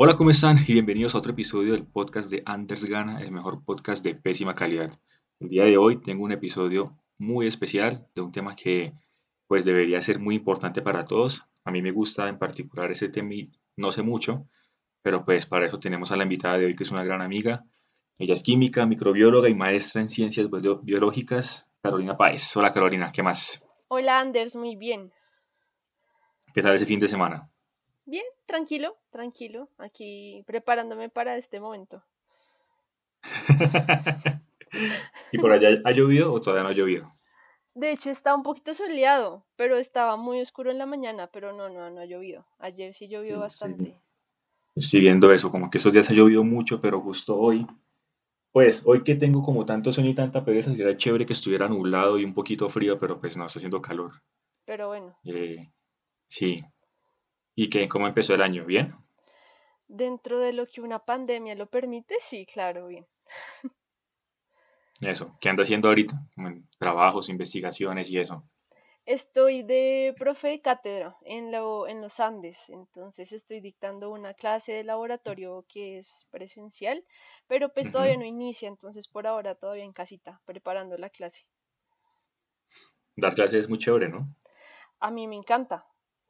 Hola, ¿cómo están? Y bienvenidos a otro episodio del podcast de Anders Gana, el mejor podcast de pésima calidad. El día de hoy tengo un episodio muy especial de un tema que pues debería ser muy importante para todos. A mí me gusta en particular ese tema y no sé mucho, pero pues para eso tenemos a la invitada de hoy que es una gran amiga. Ella es química, microbióloga y maestra en ciencias biológicas, Carolina Páez. Hola Carolina, ¿qué más? Hola Anders, muy bien. ¿Qué tal ese fin de semana? Bien, tranquilo, tranquilo, aquí preparándome para este momento. ¿Y por allá ha llovido o todavía no ha llovido? De hecho, está un poquito soleado, pero estaba muy oscuro en la mañana, pero no, no, no ha llovido. Ayer sí llovió bastante. Estoy viendo eso, como que esos días ha llovido mucho, pero justo hoy, pues hoy que tengo como tanto sueño y tanta pereza, sería chévere que estuviera nublado y un poquito frío, pero pues no, está haciendo calor. Pero bueno. Eh, sí, ¿Y qué, cómo empezó el año? ¿Bien? Dentro de lo que una pandemia lo permite, sí, claro, bien. Eso, ¿qué anda haciendo ahorita? trabajos, investigaciones y eso. Estoy de profe de cátedra en, lo, en los Andes, entonces estoy dictando una clase de laboratorio que es presencial, pero pues todavía no inicia, entonces por ahora todavía en casita, preparando la clase. Dar clases es muy chévere, ¿no? A mí me encanta,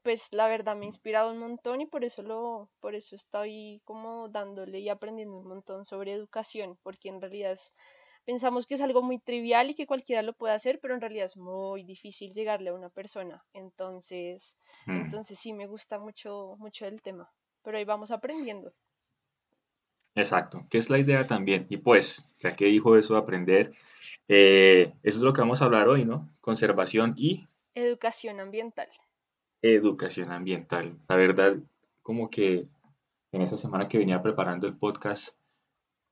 pues la verdad me ha inspirado un montón y por eso lo, por eso estoy como dándole y aprendiendo un montón sobre educación, porque en realidad pensamos que es algo muy trivial y que cualquiera lo puede hacer, pero en realidad es muy difícil llegarle a una persona. Entonces, mm. entonces sí me gusta mucho, mucho el tema, pero ahí vamos aprendiendo. Exacto, que es la idea también. Y pues, ya que dijo eso de aprender, eh, eso es lo que vamos a hablar hoy, ¿no? Conservación y... Educación ambiental educación ambiental. La verdad, como que en esa semana que venía preparando el podcast,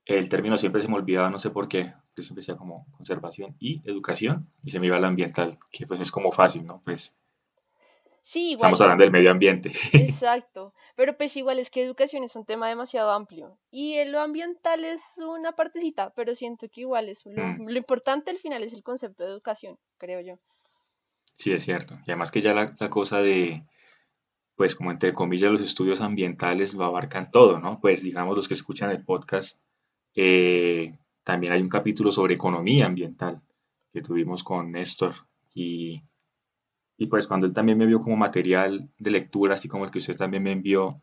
el término siempre se me olvidaba, no sé por qué. Yo siempre decía como conservación y educación y se me iba al ambiental, que pues es como fácil, ¿no? Pues sí, igual. Estamos hablando del medio ambiente. Exacto, pero pues igual es que educación es un tema demasiado amplio y lo ambiental es una partecita, pero siento que igual es lo, mm. lo importante al final es el concepto de educación, creo yo. Sí, es cierto. Y además que ya la, cosa de, pues como entre comillas, los estudios ambientales abarcan todo, ¿no? Pues digamos los que escuchan el podcast, eh, también hay un capítulo sobre economía ambiental que tuvimos con Néstor y, y pues cuando él también me vio como material de lectura, así como el que usted también me envió,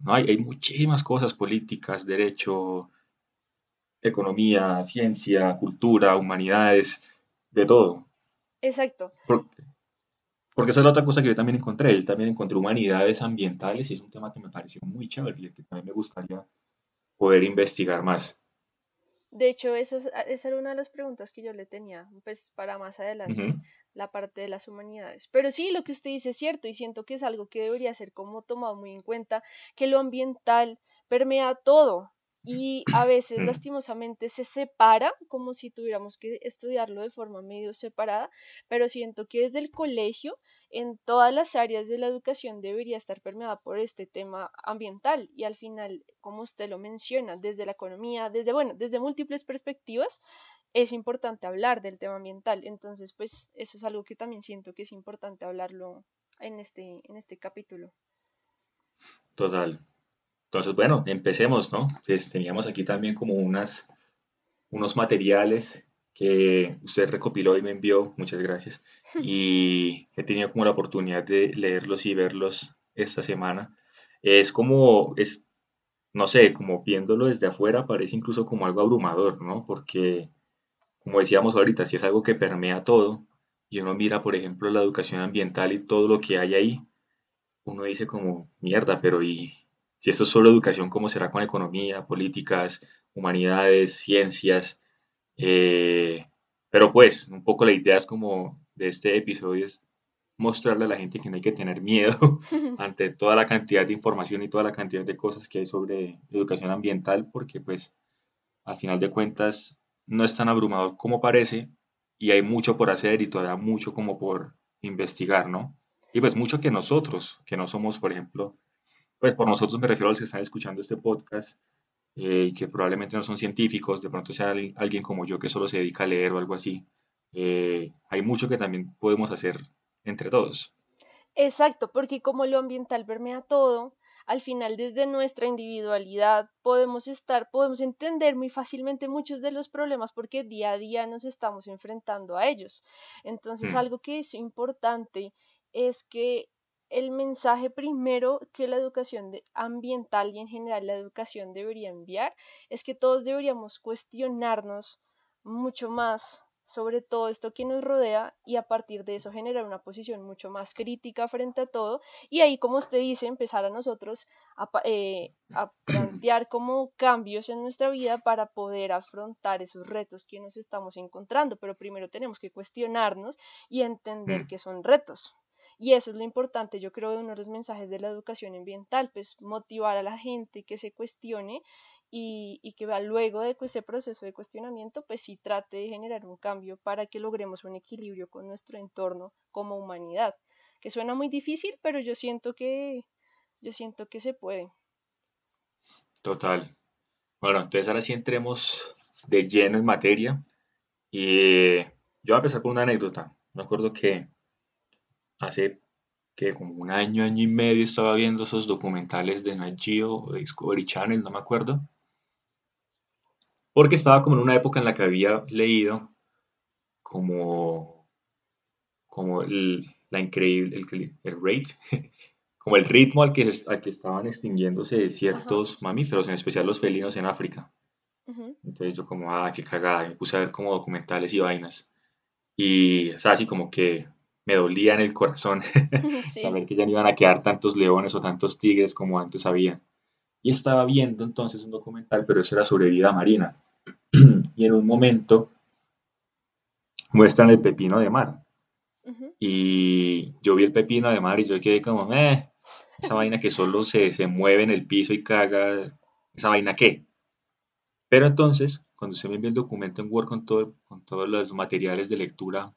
¿no? Hay, hay muchísimas cosas, políticas, derecho, economía, ciencia, cultura, humanidades, de todo. Exacto. Porque, esa es la otra cosa que yo también encontré. Yo también encontré humanidades ambientales y es un tema que me pareció muy chévere y el que también me gustaría poder investigar más. De hecho, esa, esa era una de las preguntas que yo le tenía, pues para más adelante, la parte de las humanidades. Pero sí, lo que usted dice es cierto y siento que es algo que debería ser como tomado muy en cuenta, que lo ambiental permea todo, y a veces mm. lastimosamente se separa como si tuviéramos que estudiarlo de forma medio separada, pero siento que desde el colegio en todas las áreas de la educación debería estar permeada por este tema ambiental y al final, como usted lo menciona, desde la economía, desde bueno, desde múltiples perspectivas, es importante hablar del tema ambiental. Entonces, pues eso es algo que también siento que es importante hablarlo en este en este capítulo. Total, entonces, bueno, empecemos, ¿no? Pues teníamos aquí también como unas, unos materiales que usted recopiló y me envió, muchas gracias, y he tenido como la oportunidad de leerlos y verlos esta semana. Es como, es, no sé, como viéndolo desde afuera parece incluso como algo abrumador, ¿no? Porque, como decíamos ahorita, si es algo que permea todo, y uno mira, por ejemplo, la educación ambiental y todo lo que hay ahí, uno dice como, mierda, pero ¿y, si esto es solo educación, ¿cómo será con economía, políticas, humanidades, ciencias? Eh, pero pues, un poco la idea es como de este episodio es mostrarle a la gente que no hay que tener miedo ante toda la cantidad de información y toda la cantidad de cosas que hay sobre educación ambiental, porque pues al final de cuentas no es tan abrumador como parece y hay mucho por hacer y todavía mucho como por investigar, ¿no? Y pues mucho que nosotros, que no somos, por ejemplo, pues por nosotros me refiero a los que están escuchando este podcast eh, y que probablemente no son científicos, de pronto sea alguien como yo que solo se dedica a leer o algo así. Eh, hay mucho que también podemos hacer entre todos. Exacto, porque como lo ambiental permea todo, al final desde nuestra individualidad podemos estar, podemos entender muy fácilmente muchos de los problemas porque día a día nos estamos enfrentando a ellos. Entonces, Mm, algo que es importante es que el mensaje primero que la educación ambiental y en general la educación debería enviar es que todos deberíamos cuestionarnos mucho más sobre todo esto que nos rodea y a partir de eso generar una posición mucho más crítica frente a todo y ahí como usted dice empezar a nosotros a, eh, a plantear como cambios en nuestra vida para poder afrontar esos retos que nos estamos encontrando pero primero tenemos que cuestionarnos y entender mm, que son retos y eso es lo importante, yo creo, de uno de los mensajes de la educación ambiental, pues motivar a la gente que se cuestione y, y que luego de ese proceso de cuestionamiento, pues sí trate de generar un cambio para que logremos un equilibrio con nuestro entorno como humanidad, que suena muy difícil, pero yo siento que, yo siento que se puede. total. Bueno, entonces ahora sí entremos de lleno en materia. Y yo voy a empezar con una anécdota. Me acuerdo que hace que como un año, año y medio estaba viendo esos documentales de Nat Geo o Discovery Channel, no me acuerdo, porque estaba como en una época en la que había leído como, como el, la increíble, el, el rate, como el ritmo al que, al que estaban extinguiéndose Ajá. ciertos mamíferos, en especial los felinos en África. ujú, Entonces yo como, ah, qué cagada, y me puse a ver como documentales y vainas. Y, o sea, así como que me dolía en el corazón Sí. saber que ya no iban a quedar tantos leones o tantos tigres como antes había. Y estaba viendo entonces un documental, pero eso era sobre vida marina. Y en un momento muestran el pepino de mar. Y yo vi el pepino de mar y yo quedé como, eh, esa vaina que solo se, se mueve en el piso y caga, ¿esa vaina qué? Pero entonces, cuando usted me envía el documento en Word con, todo, con todos los materiales de lectura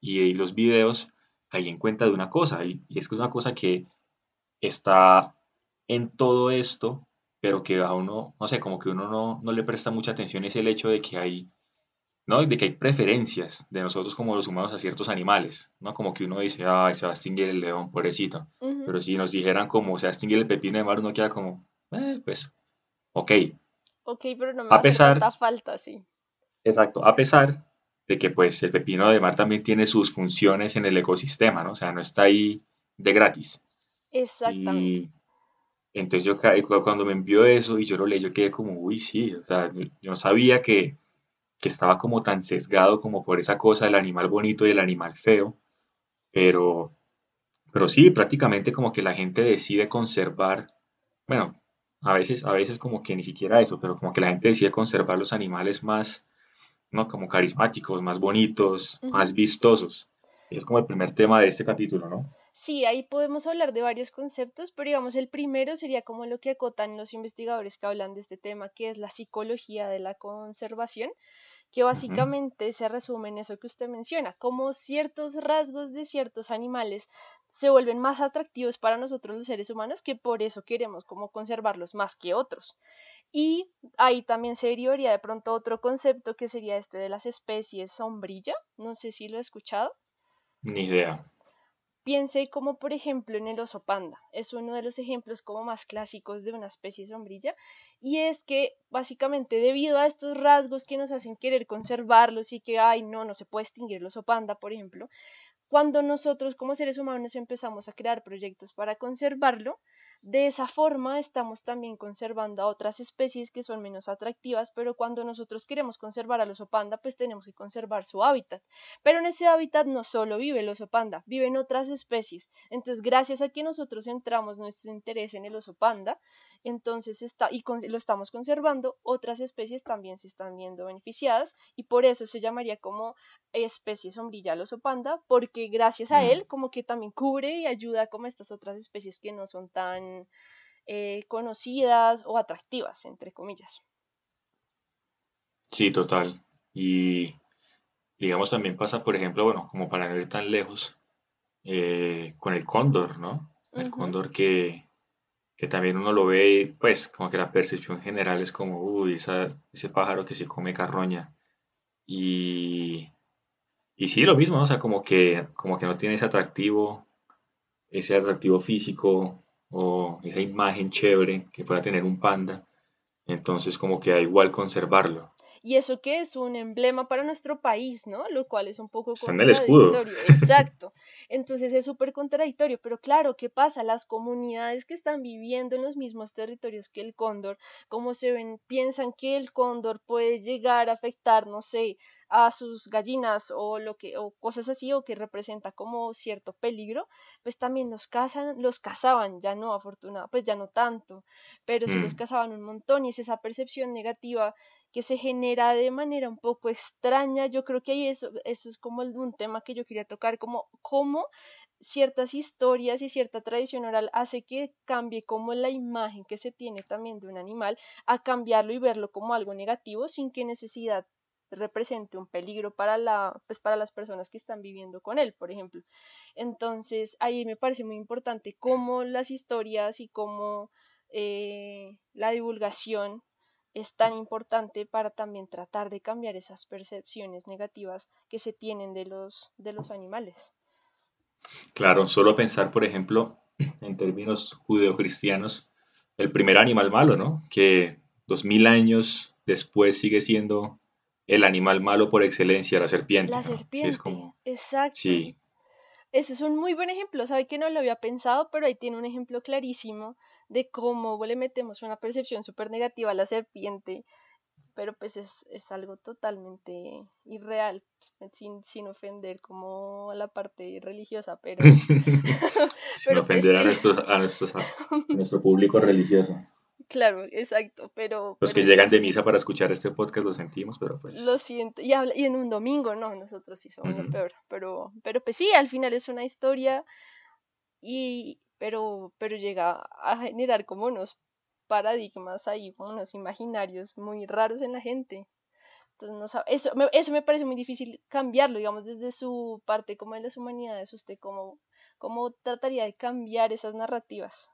y, y los videos, caí en cuenta de una cosa, y, y es que es una cosa que está en todo esto, pero que a uno, no sé, como que uno no, no le presta mucha atención, es el hecho de que hay, ¿no? De que hay preferencias de nosotros como los humanos a ciertos animales, ¿no? Como que uno dice, ay, se va a extinguir el león, pobrecito. Pero si nos dijeran como se va a extinguir el pepino de mar, uno queda como, eh, pues, ok. Ok, pero no me A pesar, falta, sí. exacto, a pesar de que pues el pepino de mar también tiene sus funciones en el ecosistema, ¿no? O sea, no está ahí de gratis. Exactamente. Y Entonces yo cuando me envió eso y yo lo leí, yo quedé como, uy, sí, o sea, yo yo no sabía que, que estaba como tan sesgado como por esa cosa del animal bonito y el animal feo, pero, pero sí, prácticamente como que la gente decide conservar, bueno, a veces, a veces como que ni siquiera eso, pero como que la gente decide conservar los animales más, ¿no? Como carismáticos, más bonitos, más vistosos. Es como el primer tema de este capítulo, ¿no? Sí, ahí podemos hablar de varios conceptos, pero digamos el primero sería como lo que acotan los investigadores que hablan de este tema, que es la psicología de la conservación, que básicamente se resume en eso que usted menciona, como ciertos rasgos de ciertos animales se vuelven más atractivos para nosotros los seres humanos, que por eso queremos como conservarlos más que otros. Y ahí también se derivaría de pronto otro concepto que sería este de las especies sombrilla, no sé si lo he escuchado. Ni idea. Piense como por ejemplo en el oso panda. Es uno de los ejemplos como más clásicos de una especie sombrilla. Y es que básicamente debido a estos rasgos que nos hacen querer conservarlos y que, ay, no, no se puede extinguir el oso panda, por ejemplo, cuando nosotros como seres humanos empezamos a crear proyectos para conservarlo, de esa forma estamos también conservando a otras especies que son menos atractivas, pero cuando nosotros queremos conservar al oso panda, pues tenemos que conservar su hábitat. Pero en ese hábitat no solo vive el oso panda, viven otras especies. Entonces, gracias a que nosotros centramos nuestro interés en el oso panda, entonces está y con- lo estamos conservando, otras especies también se están viendo beneficiadas y por eso se llamaría como especie sombrilla al oso panda, porque gracias a Mm, él como que también cubre y ayuda como estas otras especies que no son tan eh, conocidas o atractivas, entre comillas. sí, total. Y Digamos, también pasa, por ejemplo, bueno, como para no ir tan lejos, eh, con el cóndor, ¿no? El cóndor que, que también uno lo ve, pues, como que la percepción general es como, uy, esa- ese pájaro que se come carroña. Y, y sí, lo mismo, ¿no? O sea, como que, como que no tiene ese atractivo, ese atractivo físico. O esa imagen chévere que pueda tener un panda, entonces como que da igual conservarlo. Y eso que es un emblema para nuestro país, ¿no? Lo cual es un poco Está en el escudo. Exacto. Entonces es súper contradictorio, pero claro, ¿qué pasa? Las comunidades que están viviendo en los mismos territorios que el cóndor, como se ven, piensan que el cóndor puede llegar a afectar, no sé, a sus gallinas o lo que o cosas así o que representa como cierto peligro, pues también los cazan, los cazaban, ya no afortunado, pues ya no tanto, pero sí los mm. cazaban un montón y es esa percepción negativa que se genera de manera un poco extraña. Yo creo que ahí eso, eso es como un tema que yo quería tocar, como cómo ciertas historias y cierta tradición oral hace que cambie como la imagen que se tiene también de un animal a cambiarlo y verlo como algo negativo sin que necesidad represente un peligro para, la, pues para las personas que están viviendo con él, por ejemplo. Entonces, ahí me parece muy importante cómo las historias y cómo eh, la divulgación es tan importante para también tratar de cambiar esas percepciones negativas que se tienen de los, de los animales. Claro, solo pensar, por ejemplo, en términos judeocristianos, el primer animal malo, ¿no? Que dos mil años después sigue siendo el animal malo por excelencia, la serpiente. La serpiente, exacto. Sí. Ese es un muy buen ejemplo, sabe que no lo había pensado, pero ahí tiene un ejemplo clarísimo de cómo le metemos una percepción súper negativa a la serpiente, pero pues es, algo totalmente irreal, sin, sin, ofender como a la parte religiosa, pero... sin pues ofender a, a, a nuestro público religioso. Claro, exacto, pero... Los que llegan de misa para escuchar este podcast lo sentimos, pero pues... Lo siento, y, y en un domingo, no, nosotros sí somos lo peor, pero, pero pues sí, al final es una historia y... Pero, pero llega a generar como unos paradigmas ahí, como unos imaginarios muy raros en la gente. Entonces, no eso, me, eso me parece muy difícil cambiarlo, digamos, desde su parte como de las humanidades, usted cómo, cómo trataría de cambiar esas narrativas.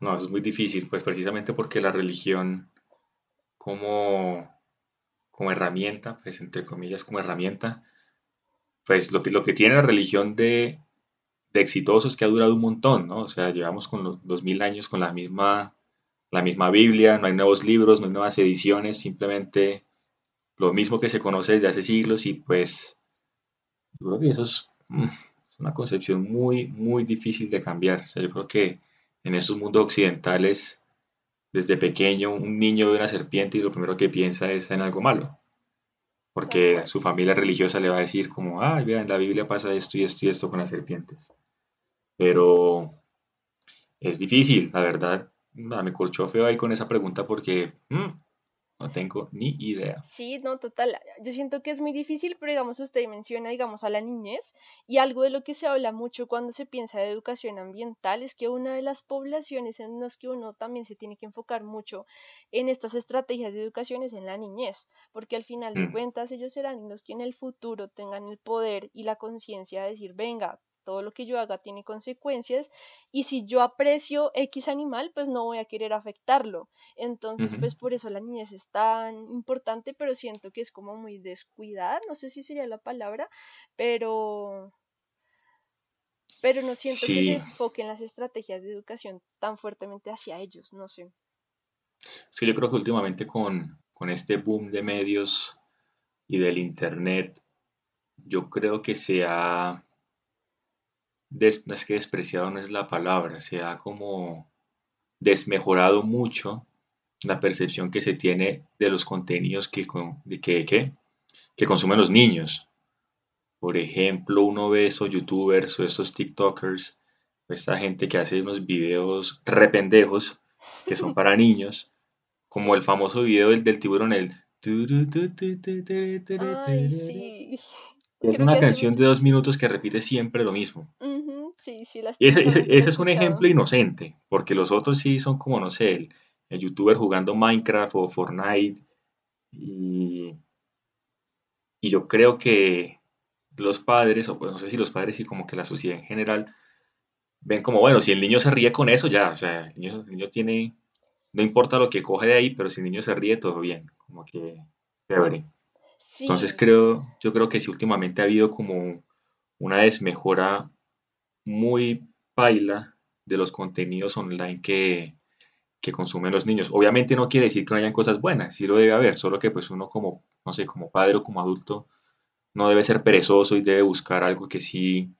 No, eso es muy difícil, pues precisamente porque la religión como, como herramienta, pues entre comillas como herramienta, pues lo lo que tiene la religión de, de exitoso es que ha durado un montón, ¿no? O sea, llevamos con los dos mil años con la misma, la misma Biblia, no hay nuevos libros, no hay nuevas ediciones, simplemente lo mismo que se conoce desde hace siglos y pues yo creo que eso es, mm, es una concepción muy, muy difícil de cambiar. O sea, yo creo que en esos mundos occidentales, desde pequeño, un niño ve una serpiente y lo primero que piensa es en algo malo. Porque su familia religiosa le va a decir como, ah, vean, en la Biblia pasa esto y esto y esto con las serpientes. Pero es difícil, la verdad. Me corchó feo ahí con esa pregunta porque mm, no tengo ni idea. Sí, no, total. Yo siento que es muy difícil, pero digamos, usted menciona, digamos, a la niñez y algo de lo que se habla mucho cuando se piensa de educación ambiental es que una de las poblaciones en las que uno también se tiene que enfocar mucho en estas estrategias de educación es en la niñez, porque al final de mm. cuentas ellos serán los que en el futuro tengan el poder y la conciencia de decir, venga, todo lo que yo haga tiene consecuencias y si yo aprecio X animal, pues no voy a querer afectarlo. Entonces, pues por eso la niñez es tan importante, pero siento que es como muy descuidada, no sé si sería la palabra, pero pero no siento que se enfoquen las estrategias de educación tan fuertemente hacia ellos, no sé. Que yo creo que últimamente con, con este boom de medios y del internet, yo creo que se ha no es que despreciado no es la palabra, se ha como desmejorado mucho la percepción que se tiene de los contenidos que, que, que, consumen los niños. Por ejemplo, uno ve esos youtubers o esos tiktokers, esta gente que hace unos videos rependejos que son para niños, como el famoso video del, del tiburón, el... Ay, sí. Es una canción de dos minutos que repite siempre lo mismo. Sí, sí, y ese, es un ejemplo inocente, porque los otros sí son como, no sé, el, youtuber jugando Minecraft o Fortnite. Y, y yo creo que los padres, o pues no sé si los padres y como que la sociedad en general, ven como, bueno, si el niño se ríe con eso, ya, o sea, el niño, el niño tiene, no importa lo que coge de ahí, pero si el niño se ríe, todo bien, como que, chévere. Entonces creo, yo creo que sí últimamente ha habido como una desmejora muy paila de los contenidos online que, que consumen los niños. Obviamente no quiere decir que no hayan cosas buenas, sí lo debe haber, solo que pues uno como, no sé, como padre o como adulto no debe ser perezoso y debe buscar algo que sí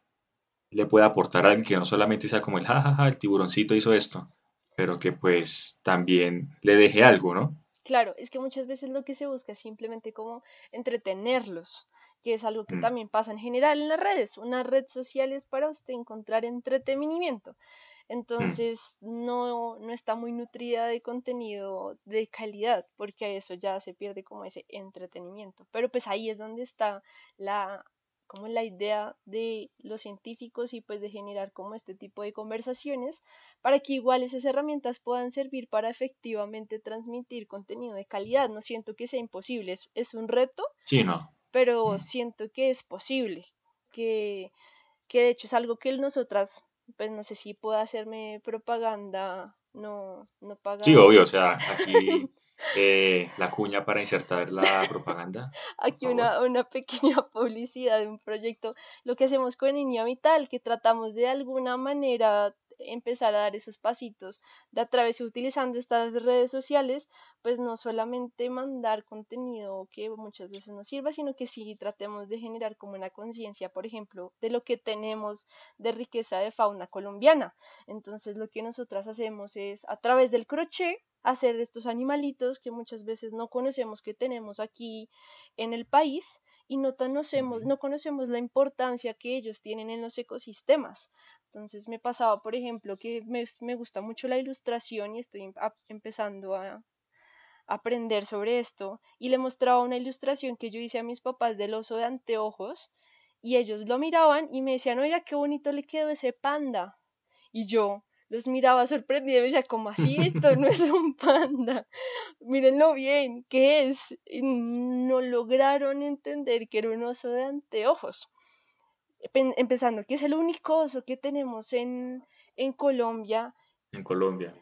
le pueda aportar a alguien que no solamente sea como el jajaja, el tiburoncito hizo esto, pero que pues también le deje algo, ¿no? Claro, es que muchas veces lo que se busca es simplemente como entretenerlos, que es algo que Mm, también pasa en general en las redes. Una red social es para usted encontrar entretenimiento. mm, Entonces no, no está muy nutrida de contenido de calidad, porque a eso ya se pierde como ese entretenimiento. Pero pues ahí es donde está la, como la idea de los científicos y pues de generar como este tipo de conversaciones para que igual esas herramientas puedan servir para efectivamente transmitir contenido de calidad. No siento que sea imposible, es, es un reto, Sí, no. pero mm. siento que es posible, que, que de hecho es algo que nosotras, pues no sé si puedo hacerme propaganda no, no Sí, pagada. obvio, o sea, aquí eh, la cuña para insertar la propaganda, Aquí una, una pequeña publicidad de un proyecto, lo que hacemos con Niña Vital, que tratamos de alguna manera empezar a dar esos pasitos de a través utilizando estas redes sociales, pues no solamente mandar contenido que muchas veces nos sirva, sino que sí tratemos de generar como una conciencia, por ejemplo, de lo que tenemos de riqueza de fauna colombiana. Entonces lo que nosotras hacemos es a través del crochet hacer estos animalitos que muchas veces no conocemos que tenemos aquí en el país y no conocemos, no conocemos la importancia que ellos tienen en los ecosistemas. Entonces me pasaba, por ejemplo, que me, me gusta mucho la ilustración y estoy em- empezando a aprender sobre esto y le mostraba una ilustración que yo hice a mis papás del oso de anteojos y ellos lo miraban y me decían, oiga, qué bonito le quedó ese panda. Y yo los miraba sorprendida y me decía, ¿cómo así? Esto no es un panda. Mírenlo bien, ¿qué es? Y no lograron entender que era un oso de anteojos. Empezando que es el único oso que tenemos en, en Colombia En Colombia.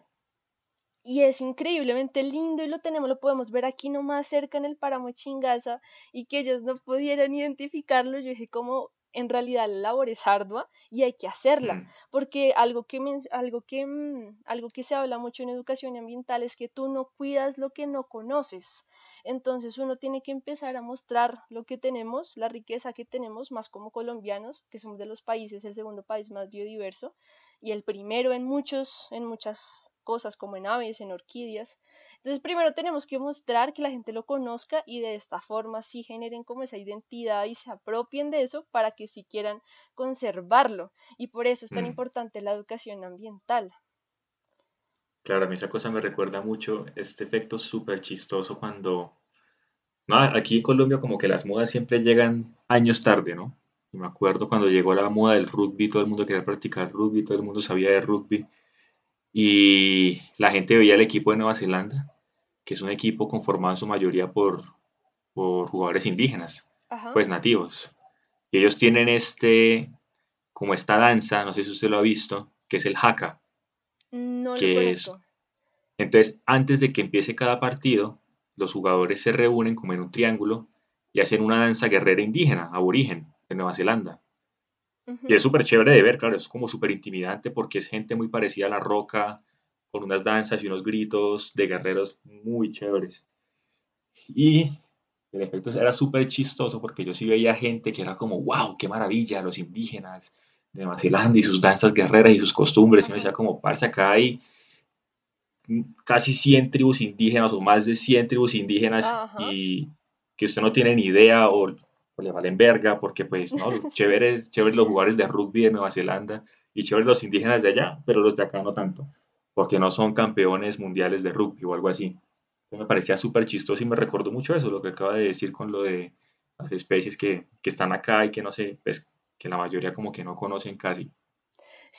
y es increíblemente lindo y lo tenemos, lo podemos ver aquí nomás cerca en el páramo Chingaza y que ellos no pudieran identificarlo, yo dije como en realidad la labor es ardua y hay que hacerla, Mm, porque algo que, algo que, mm, algo que se habla mucho en educación ambiental es que tú no cuidas lo que no conoces. Entonces uno tiene que empezar a mostrar lo que tenemos, la riqueza que tenemos, más como colombianos, que somos de los países, el segundo país más biodiverso y el primero en muchos, en muchas cosas como en aves, en orquídeas. Entonces primero tenemos que mostrar que la gente lo conozca y de esta forma sí generen como esa identidad y se apropien de eso para que sí quieran conservarlo. Y por eso es tan mm. importante la educación ambiental. Claro, a mí esa cosa me recuerda mucho este efecto súper chistoso cuando... No, aquí en Colombia como que las modas siempre llegan años tarde, ¿no? Y me acuerdo cuando llegó la moda del rugby, todo el mundo quería practicar rugby, todo el mundo sabía de rugby. Y la gente veía el equipo de Nueva Zelanda, que es un equipo conformado en su mayoría por, por jugadores indígenas, Ajá, pues nativos. Y ellos tienen este, como esta danza, no sé si usted lo ha visto, que es el haka, no lo que es conozco. Entonces, antes de que empiece cada partido, los jugadores se reúnen como en un triángulo y hacen una danza guerrera indígena, aborigen, de Nueva Zelanda. Y es súper chévere de ver, claro, es como súper intimidante porque es gente muy parecida a la roca, con unas danzas y unos gritos de guerreros muy chéveres. Y el efecto era súper chistoso porque yo sí veía gente que era como, wow, qué maravilla, los indígenas de Nueva Zelanda y sus danzas guerreras y sus costumbres. Y me decía como, parce, acá hay casi 100 tribus indígenas o más de 100 tribus indígenas y que usted no tiene ni idea o, o le valen verga porque pues no, sí. chévere, chévere los jugadores de rugby de Nueva Zelanda y chévere los indígenas de allá, pero los de acá no tanto, porque no son campeones mundiales de rugby o algo así. Entonces me parecía súper chistoso y me recordó mucho eso, lo que acaba de decir con lo de las especies que, que están acá y que no sé, pues que la mayoría como que no conocen casi.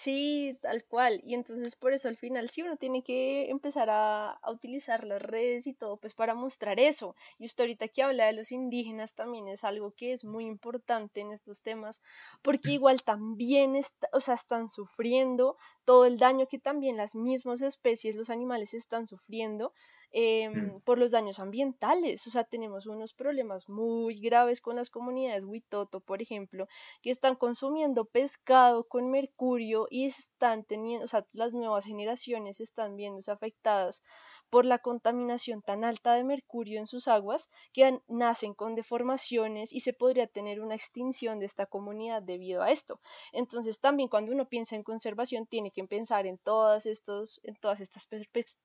Sí, tal cual. Y entonces por eso al final sí uno tiene que empezar a, a utilizar las redes y todo pues para mostrar eso. Y usted ahorita que habla de los indígenas también es algo que es muy importante en estos temas porque igual también está, o sea, están sufriendo todo el daño que también las mismas especies, los animales están sufriendo Em, por los daños ambientales. O sea, tenemos unos problemas muy graves con las comunidades Huitoto, por ejemplo, que están consumiendo pescado con mercurio y están teniendo, o sea, las nuevas generaciones están viéndose afectadas por la contaminación tan alta de mercurio en sus aguas que nacen con deformaciones y se podría tener una extinción de esta comunidad debido a esto. Entonces también cuando uno piensa en conservación tiene que pensar en todas, estos, en todas estas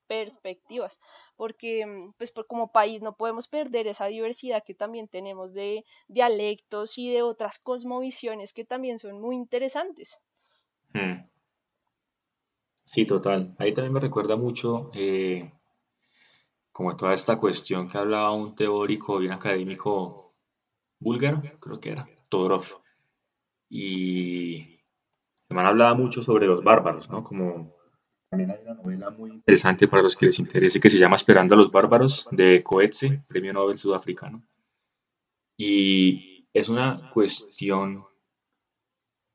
perspectivas, porque mm, pues como país no podemos perder esa diversidad que también tenemos de dialectos y de otras cosmovisiones que también son muy interesantes. Hmm. Sí, total. Ahí también me recuerda mucho eh, como toda esta cuestión que hablaba un teórico y un académico búlgaro, creo que era, Todorov. Y el man hablaba mucho sobre los bárbaros, ¿no? Como también hay una novela muy interesante para los que les interese que se llama Esperando a los bárbaros de Coetze, premio Nobel sudafricano. Y es una cuestión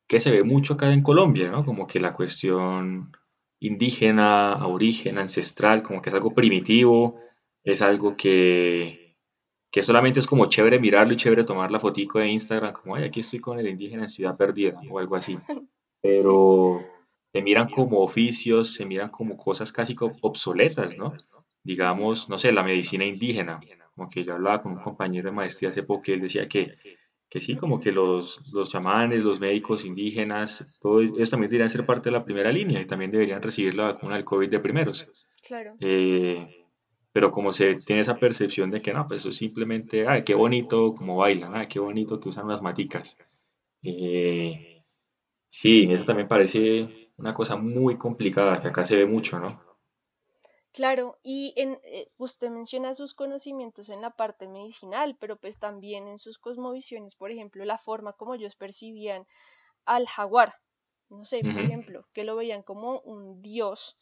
que se ve mucho acá en Colombia, ¿no? Como que la cuestión indígena, aborigen, ancestral, como que es algo primitivo, es algo que, que solamente es como chévere mirarlo y chévere tomar la fotico de Instagram, como, ay, aquí estoy con el indígena en Ciudad Perdida o algo así. Pero se miran como oficios, se miran como cosas casi obsoletas, ¿no? Digamos, no sé, la medicina indígena, como que yo hablaba con un compañero de maestría hace poco y él decía que, que sí, como que los, los chamanes, los médicos indígenas, todos ellos también deberían ser parte de la primera línea y también deberían recibir la vacuna del COVID de primeros. Claro. Eh, pero como se tiene esa percepción de que no, pues eso es simplemente, ay, qué bonito como bailan, ay, qué bonito que usan las maticas. Eh, sí, eso también parece una cosa muy complicada, que acá se ve mucho, ¿no? Claro, y en, eh, usted menciona sus conocimientos en la parte medicinal, pero pues también en sus cosmovisiones, por ejemplo, la forma como ellos percibían al jaguar, no sé, por ejemplo, que lo veían como un dios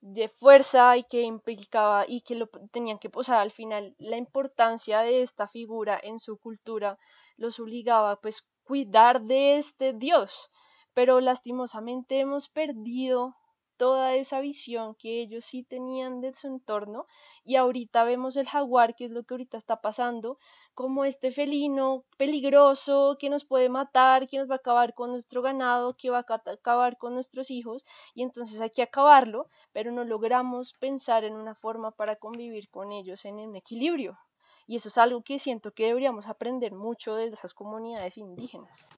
de fuerza y que implicaba y que lo tenían que posar al final la importancia de esta figura en su cultura los obligaba pues cuidar de este dios. Pero lastimosamente hemos perdido toda esa visión que ellos sí tenían de su entorno y ahorita vemos el jaguar, que es lo que ahorita está pasando, como este felino peligroso que nos puede matar, que nos va a acabar con nuestro ganado, que va a acabar con nuestros hijos y entonces hay que acabarlo, pero no logramos pensar en una forma para convivir con ellos en un equilibrio. Y eso es algo que siento que deberíamos aprender mucho de esas comunidades indígenas.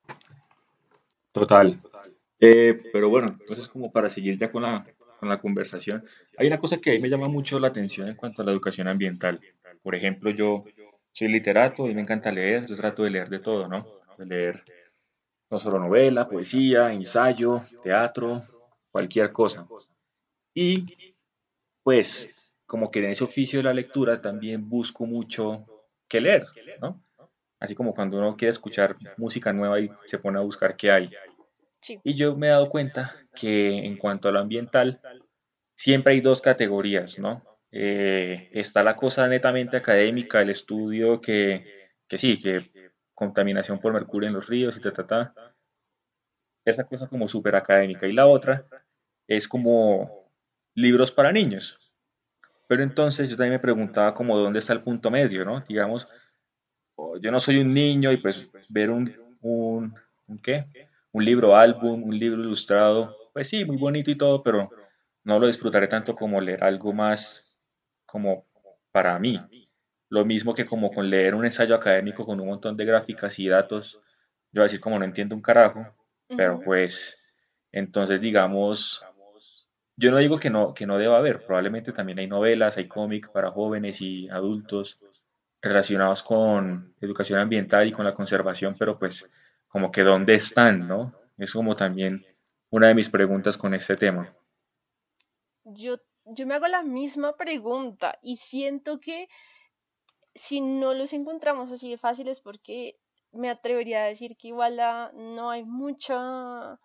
Total. Eh, pero bueno, entonces como para seguir ya con la, con la conversación, hay una cosa que a mí me llama mucho la atención en cuanto a la educación ambiental. Por ejemplo, yo soy literato y me encanta leer, yo trato de leer de todo, ¿no? De leer no solo novela, poesía, ensayo, teatro, cualquier cosa. Y pues como que en ese oficio de la lectura también busco mucho que leer, ¿no? Así como cuando uno quiere escuchar música nueva y se pone a buscar qué hay. Y yo me he dado cuenta que en cuanto a lo ambiental, siempre hay dos categorías, ¿no? Eh, está la cosa netamente académica, el estudio que, que sí, que contaminación por mercurio en los ríos y ta, ta, ta. Esa cosa como súper académica. Y la otra es como libros para niños. Pero entonces yo también me preguntaba como dónde está el punto medio, ¿no? Digamos, yo no soy un niño y pues ver un, ¿un qué? Un libro álbum, un libro ilustrado, pues sí, muy bonito y todo, pero no lo disfrutaré tanto como leer algo más como para mí. Lo mismo que como con leer un ensayo académico con un montón de gráficas y datos, yo voy a decir como no entiendo un carajo, pero pues entonces digamos, yo no digo que no, que no deba haber, probablemente también hay novelas, hay cómics para jóvenes y adultos relacionados con educación ambiental y con la conservación, pero pues como que dónde están, ¿no? Es como también una de mis preguntas con este tema. Yo, yo me hago la misma pregunta y siento que si no los encontramos así de fáciles porque me atrevería a decir que igual no hay mucha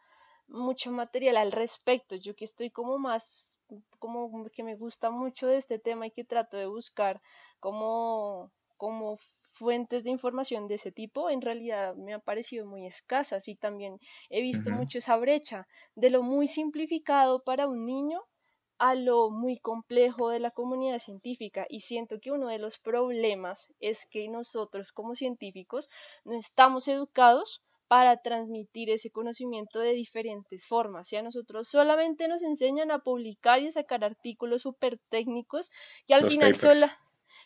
mucho material al respecto. Yo que estoy como más, como que me gusta mucho de este tema y que trato de buscar como, como fuentes de información de ese tipo en realidad me han parecido muy escasas y también he visto mucho esa brecha de lo muy simplificado para un niño a lo muy complejo de la comunidad científica y siento que uno de los problemas es que nosotros como científicos no estamos educados para transmitir ese conocimiento de diferentes formas. Y a nosotros solamente nos enseñan a publicar y a sacar artículos súper técnicos que al final solo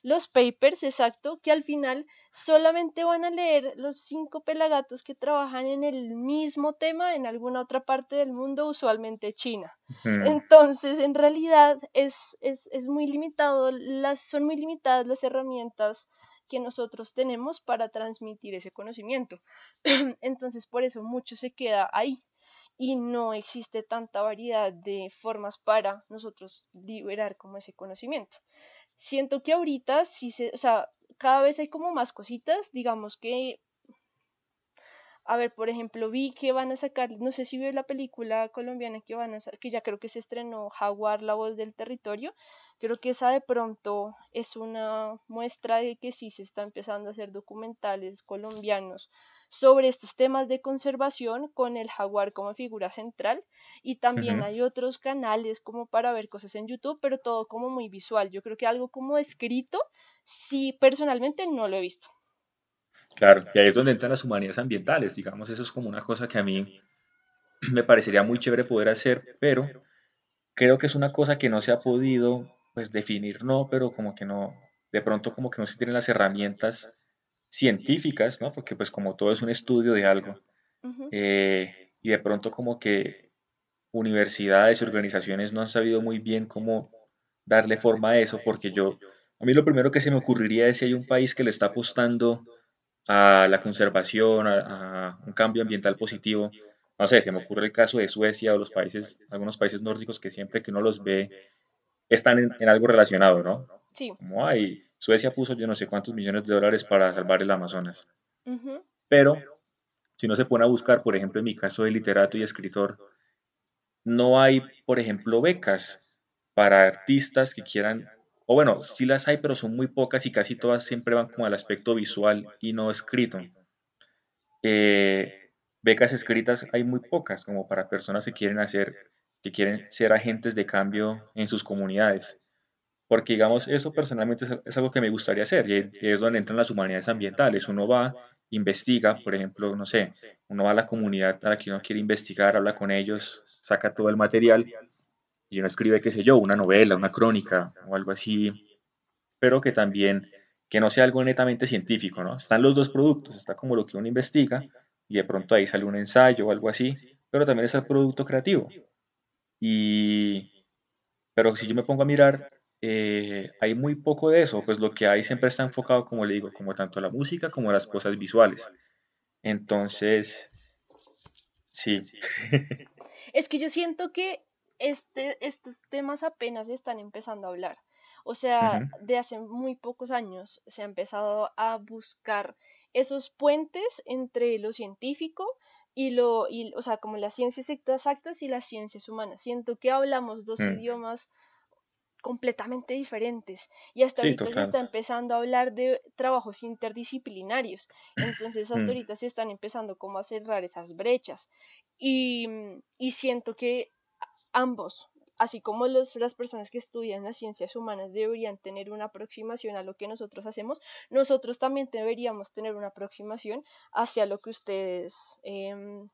los papers, exacto, que al final solamente van a leer los cinco pelagatos que trabajan en el mismo tema en alguna otra parte del mundo, usualmente China. Entonces, en realidad es, es, es muy limitado, las, son muy limitadas las herramientas que nosotros tenemos para transmitir ese conocimiento. Entonces, por eso mucho se queda ahí y no existe tanta variedad de formas para nosotros liberar como ese conocimiento siento que ahorita sí se, o sea, cada vez hay como más cositas, digamos que, a ver, por ejemplo, vi que van a sacar, no sé si vio la película colombiana que van a que ya creo que se estrenó Jaguar, la voz del territorio, creo que esa de pronto es una muestra de que sí se está empezando a hacer documentales colombianos sobre estos temas de conservación con el jaguar como figura central y también hay otros canales como para ver cosas en YouTube, pero todo como muy visual. Yo creo que algo como escrito, sí, personalmente no lo he visto. Claro, y ahí es donde entran las humanidades ambientales, digamos, eso es como una cosa que a mí me parecería muy chévere poder hacer, pero creo que es una cosa que no se ha podido pues definir, no, pero como que no, de pronto como que no se tienen las herramientas científicas, ¿no? Porque pues como todo es un estudio de algo, eh, y de pronto como que universidades y organizaciones no han sabido muy bien cómo darle forma a eso, porque yo, a mí lo primero que se me ocurriría es si hay un país que le está apostando a la conservación, a, un cambio ambiental positivo, no sé, se me ocurre el caso de Suecia o los países, algunos países nórdicos que siempre que uno los ve están en, en algo relacionado, ¿no? Sí. Como hay, Suecia puso yo no sé cuántos millones de dólares para salvar el Amazonas. Pero si uno se pone a buscar, por ejemplo, en mi caso de literato y escritor, no hay, por ejemplo, becas para artistas que quieran, o bueno, sí las hay, pero son muy pocas y casi todas siempre van como al aspecto visual y no escrito. Eh, becas escritas hay muy pocas, como para personas que quieren hacer, que quieren ser agentes de cambio en sus comunidades porque digamos, eso personalmente es, algo que me gustaría hacer y, es donde entran las humanidades ambientales. Uno va, investiga, por ejemplo, no sé, uno va a la comunidad a la que uno quiere investigar, habla con ellos, saca todo el material y uno escribe, qué sé yo, una novela, una crónica o algo así, pero que también, que no sea algo netamente científico, ¿no? Están los dos productos, está como lo que uno investiga y de pronto ahí sale un ensayo o algo así, pero también es el producto creativo. Y, pero si yo me pongo a mirar eh, hay muy poco de eso, pues lo que hay siempre está enfocado, como le digo, como tanto la música como las cosas visuales. Entonces, sí. Es que yo siento que este, estos temas apenas están empezando a hablar. O sea, de hace muy pocos años se ha empezado a buscar esos puentes entre lo científico y lo, y, o sea, como las ciencias exactas y las ciencias humanas. Siento que hablamos dos mm. idiomas completamente diferentes y hasta ahorita se está empezando a hablar de trabajos interdisciplinarios entonces hasta mm. ahorita se están empezando como a cerrar esas brechas y, y siento que ambos así como los, las personas que estudian las ciencias humanas deberían tener una aproximación a lo que nosotros hacemos, nosotros también deberíamos tener una aproximación hacia lo que ustedes em,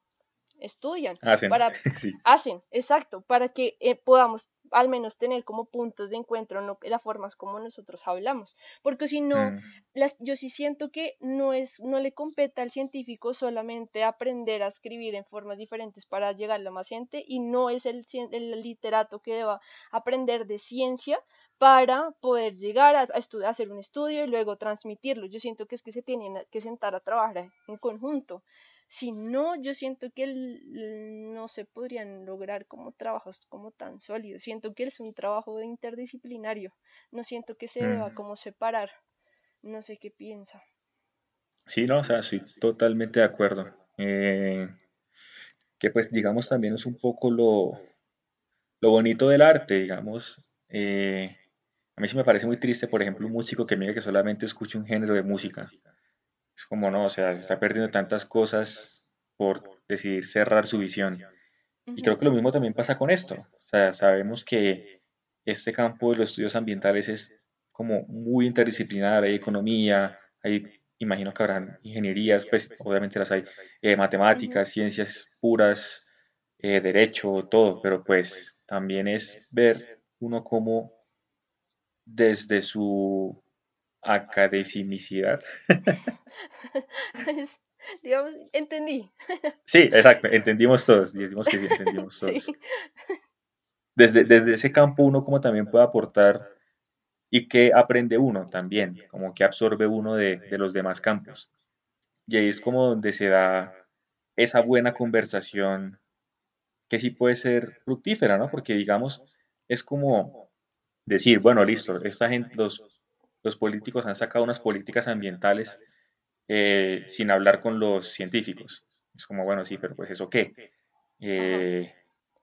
estudian, hacen, para, hacen, exacto, para que eh, podamos al menos tener como puntos de encuentro en las formas como nosotros hablamos, porque si no, mm. las, yo sí siento que no es, no le compete al científico solamente aprender a escribir en formas diferentes para llegar a más gente y no es el, el literato que deba aprender de ciencia para poder llegar a, a, hacer un estudio y luego transmitirlo. Yo siento que es que se tienen que sentar a trabajar en conjunto. Si no, yo siento que no se podrían lograr como trabajos como tan sólidos. Siento que es un trabajo interdisciplinario. No siento que se deba mm. como separar. No sé qué piensa. Sí, no, o sea, sí, totalmente de acuerdo. Eh, que pues digamos también es un poco lo, lo bonito del arte, digamos. Eh, a mí sí me parece muy triste, por ejemplo, un músico que me diga que solamente escuche un género de música. Es como no, o sea, se está perdiendo tantas cosas por decidir cerrar su visión. Y creo que lo mismo también pasa con esto. O sea, sabemos que este campo de los estudios ambientales es como muy interdisciplinar, hay economía, hay imagino que habrán ingenierías, pues obviamente las hay, eh, matemáticas, ciencias puras, eh, derecho, todo, pero pues también es ver uno como desde su academicidad. digamos, entendí. Sí, exacto, entendimos todos, decimos que sí, entendimos todos. Desde, desde ese campo uno como también puede aportar y que aprende uno también, como que absorbe uno de, de los demás campos. Y ahí es como donde se da esa buena conversación que sí puede ser fructífera, ¿no? Porque digamos, es como decir, bueno, listo, esta gente, los, los políticos han sacado unas políticas ambientales eh, sin hablar con los científicos. Es como, bueno, sí, pero pues eso qué. Eh,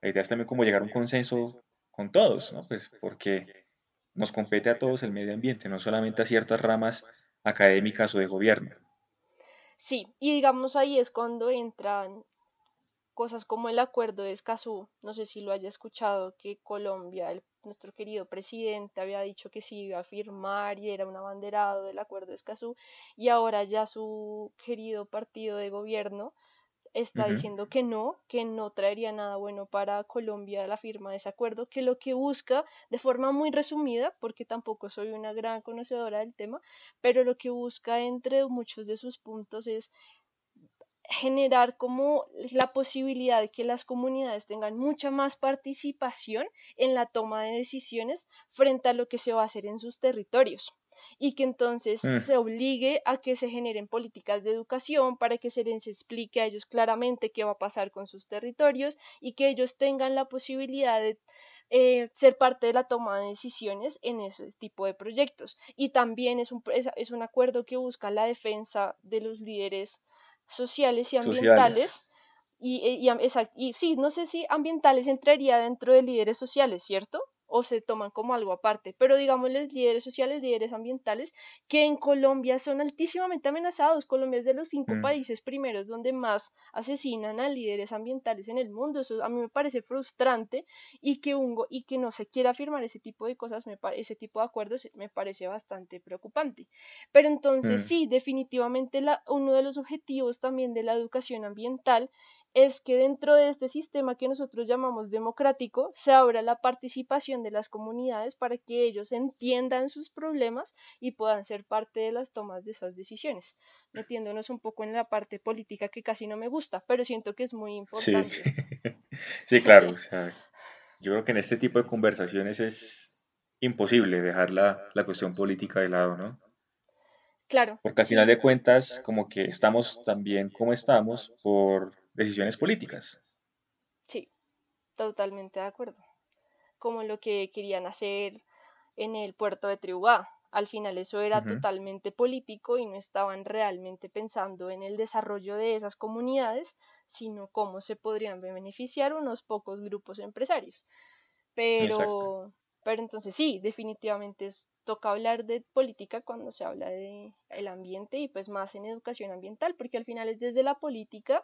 la idea es también como llegar a un consenso con todos, ¿no? Pues porque nos compete a todos el medio ambiente, no solamente a ciertas ramas académicas o de gobierno. Sí, y digamos ahí es cuando entran cosas como el acuerdo de Escazú, no sé si lo haya escuchado, que Colombia, el, nuestro querido presidente había dicho que sí iba a firmar y era un abanderado del acuerdo de Escazú, y ahora ya su querido partido de gobierno está diciendo que no, que no traería nada bueno para Colombia la firma de ese acuerdo, que lo que busca, de forma muy resumida, porque tampoco soy una gran conocedora del tema, pero lo que busca entre muchos de sus puntos es generar como la posibilidad de que las comunidades tengan mucha más participación en la toma de decisiones frente a lo que se va a hacer en sus territorios y que entonces mm. se obligue a que se generen políticas de educación para que se les explique a ellos claramente qué va a pasar con sus territorios y que ellos tengan la posibilidad de eh, ser parte de la toma de decisiones en ese tipo de proyectos. Y también es un, es, un acuerdo que busca la defensa de los líderes sociales y ambientales. Y, y, y, sí, no sé si ambientales entraría dentro de líderes sociales, ¿cierto? O se toman como algo aparte. Pero digamos los líderes sociales, líderes ambientales, que en Colombia son altísimamente amenazados. Colombia es de los cinco mm. países primeros donde más asesinan a líderes ambientales en el mundo. Eso a mí me parece frustrante y que, y que no se quiera firmar ese tipo de cosas, me ese tipo de acuerdos me parece bastante preocupante. Pero entonces mm. sí, definitivamente la, uno de los objetivos también de la educación ambiental es que dentro de este sistema que nosotros llamamos democrático se abra la participación de las comunidades para que ellos entiendan sus problemas y puedan ser parte de las tomas de esas decisiones, metiéndonos un poco en la parte política que casi no me gusta, pero siento que es muy importante. Sí, sí claro, O sea, yo creo que en este tipo de conversaciones es imposible dejar la, la cuestión política de lado, ¿no? Claro. Porque al final de cuentas, como que estamos también como estamos por decisiones políticas. Sí, totalmente de acuerdo. Como lo que querían hacer en el puerto de Triugá. Al final eso era totalmente político y no estaban realmente pensando en el desarrollo de esas comunidades, sino cómo se podrían beneficiar unos pocos grupos empresarios. Pero, pero entonces sí, definitivamente toca hablar de política cuando se habla de el ambiente y pues más en educación ambiental, porque al final es desde la política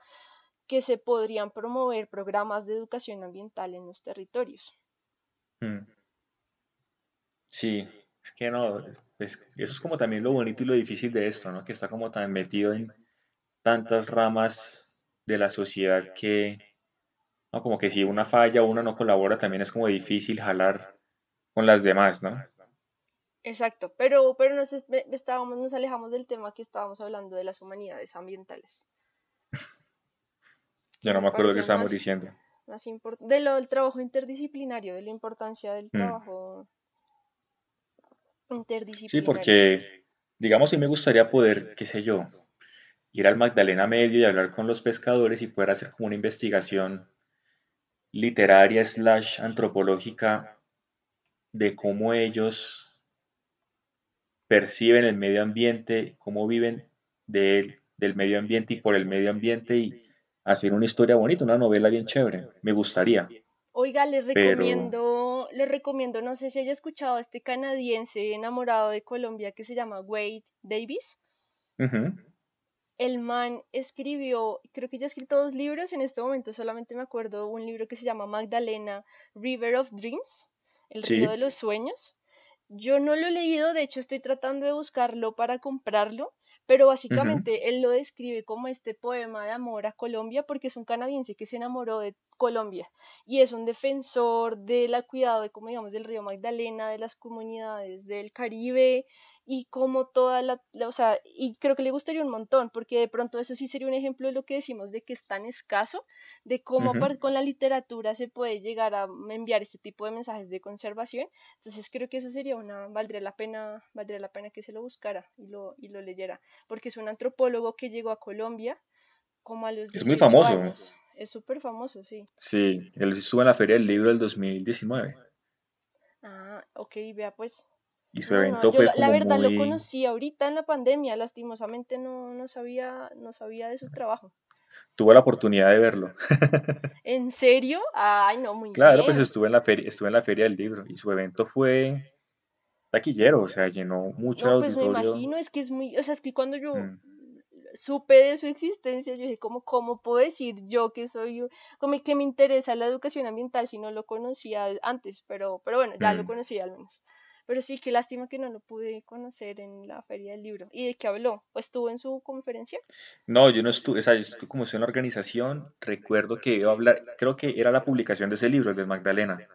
que se podrían promover programas de educación ambiental en los territorios. Mm. Sí, es que no, eso es como también lo bonito y lo difícil de esto, ¿no? Que está como tan metido en tantas ramas de la sociedad que, ¿no? Como que si una falla, una no colabora, también es como difícil jalar con las demás, ¿no? Exacto, pero, pero nos, estábamos, nos alejamos del tema que estábamos hablando de las humanidades ambientales. Ya no me acuerdo qué estábamos diciendo. Más de lo del trabajo interdisciplinario, de la importancia del mm. trabajo interdisciplinario. Sí, porque, digamos, sí me gustaría poder, qué sé yo, ir al Magdalena Medio y hablar con los pescadores y poder hacer como una investigación literaria slash antropológica de cómo ellos perciben el medio ambiente, cómo viven de del medio ambiente y por el medio ambiente y hacer una historia bonita, una novela bien chévere. Me gustaría. Oiga, les recomiendo, les recomiendo, no sé si haya escuchado a este canadiense enamorado de Colombia que se llama Wade Davis. El man escribió, creo que ya ha escrito dos libros, en este momento solamente me acuerdo un libro que se llama Magdalena, River of Dreams, El río de los sueños. Yo no lo he leído, de hecho estoy tratando de buscarlo para comprarlo, pero básicamente él lo describe como este poema de amor a Colombia porque es un canadiense que se enamoró de Colombia y es un defensor del cuidado de, como digamos, del río Magdalena, de las comunidades del Caribe y como toda la, o sea, y creo que le gustaría un montón, porque de pronto eso sí sería un ejemplo de lo que decimos de que es tan escaso, de cómo con la literatura se puede llegar a enviar este tipo de mensajes de conservación. Entonces creo que eso sería una, valdría la pena, valdría la pena que se lo buscara y lo, y lo leyera, porque es un antropólogo que llegó a Colombia como a los Es muy famoso. Es súper famoso, sí. Sí, él estuvo en la Feria del Libro del 2019. Ah, ok, vea pues, y su evento fue como la verdad muy... lo conocí ahorita en la pandemia, lastimosamente no, no, sabía, no sabía de su trabajo. Tuve la oportunidad de verlo. ¿En serio? Ay, no, muy claro, bien. pues estuve en la feria, estuve en la feria del libro y su evento fue taquillero, o sea, llenó mucho No, pues me imagino, es que es muy, o sea, es que cuando yo Mm. supe de su existencia, yo dije, ¿cómo, cómo puedo decir yo que soy, como que me interesa la educación ambiental si no lo conocía antes? Pero, pero bueno, ya lo Mm. conocía al menos. Pero sí, qué lástima que no lo pude conocer en la feria del libro. ¿Y de qué habló? ¿Pues estuvo en su conferencia? No, yo no estuve, o sea, yo estuve como estoy en la organización, recuerdo que iba a hablar, creo que era la publicación de ese libro, el de Magdalena.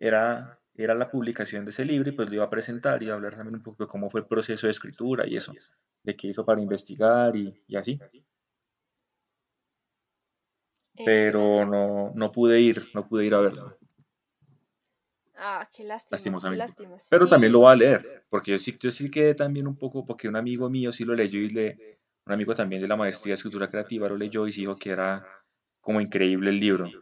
Era, era la publicación de ese libro y pues lo iba a presentar y a hablar también un poco de cómo fue el proceso de escritura y eso, de qué hizo para investigar y, y así. Eh, Pero no, no pude ir, no pude ir a verlo, Ah, qué lástima, qué lastimosamente. lástima. Pero también lo voy a leer, porque yo sí, yo sí quedé también un poco, porque un amigo mío sí lo leyó y le, un amigo también de la maestría de escritura creativa lo leyó y dijo que era como increíble el libro.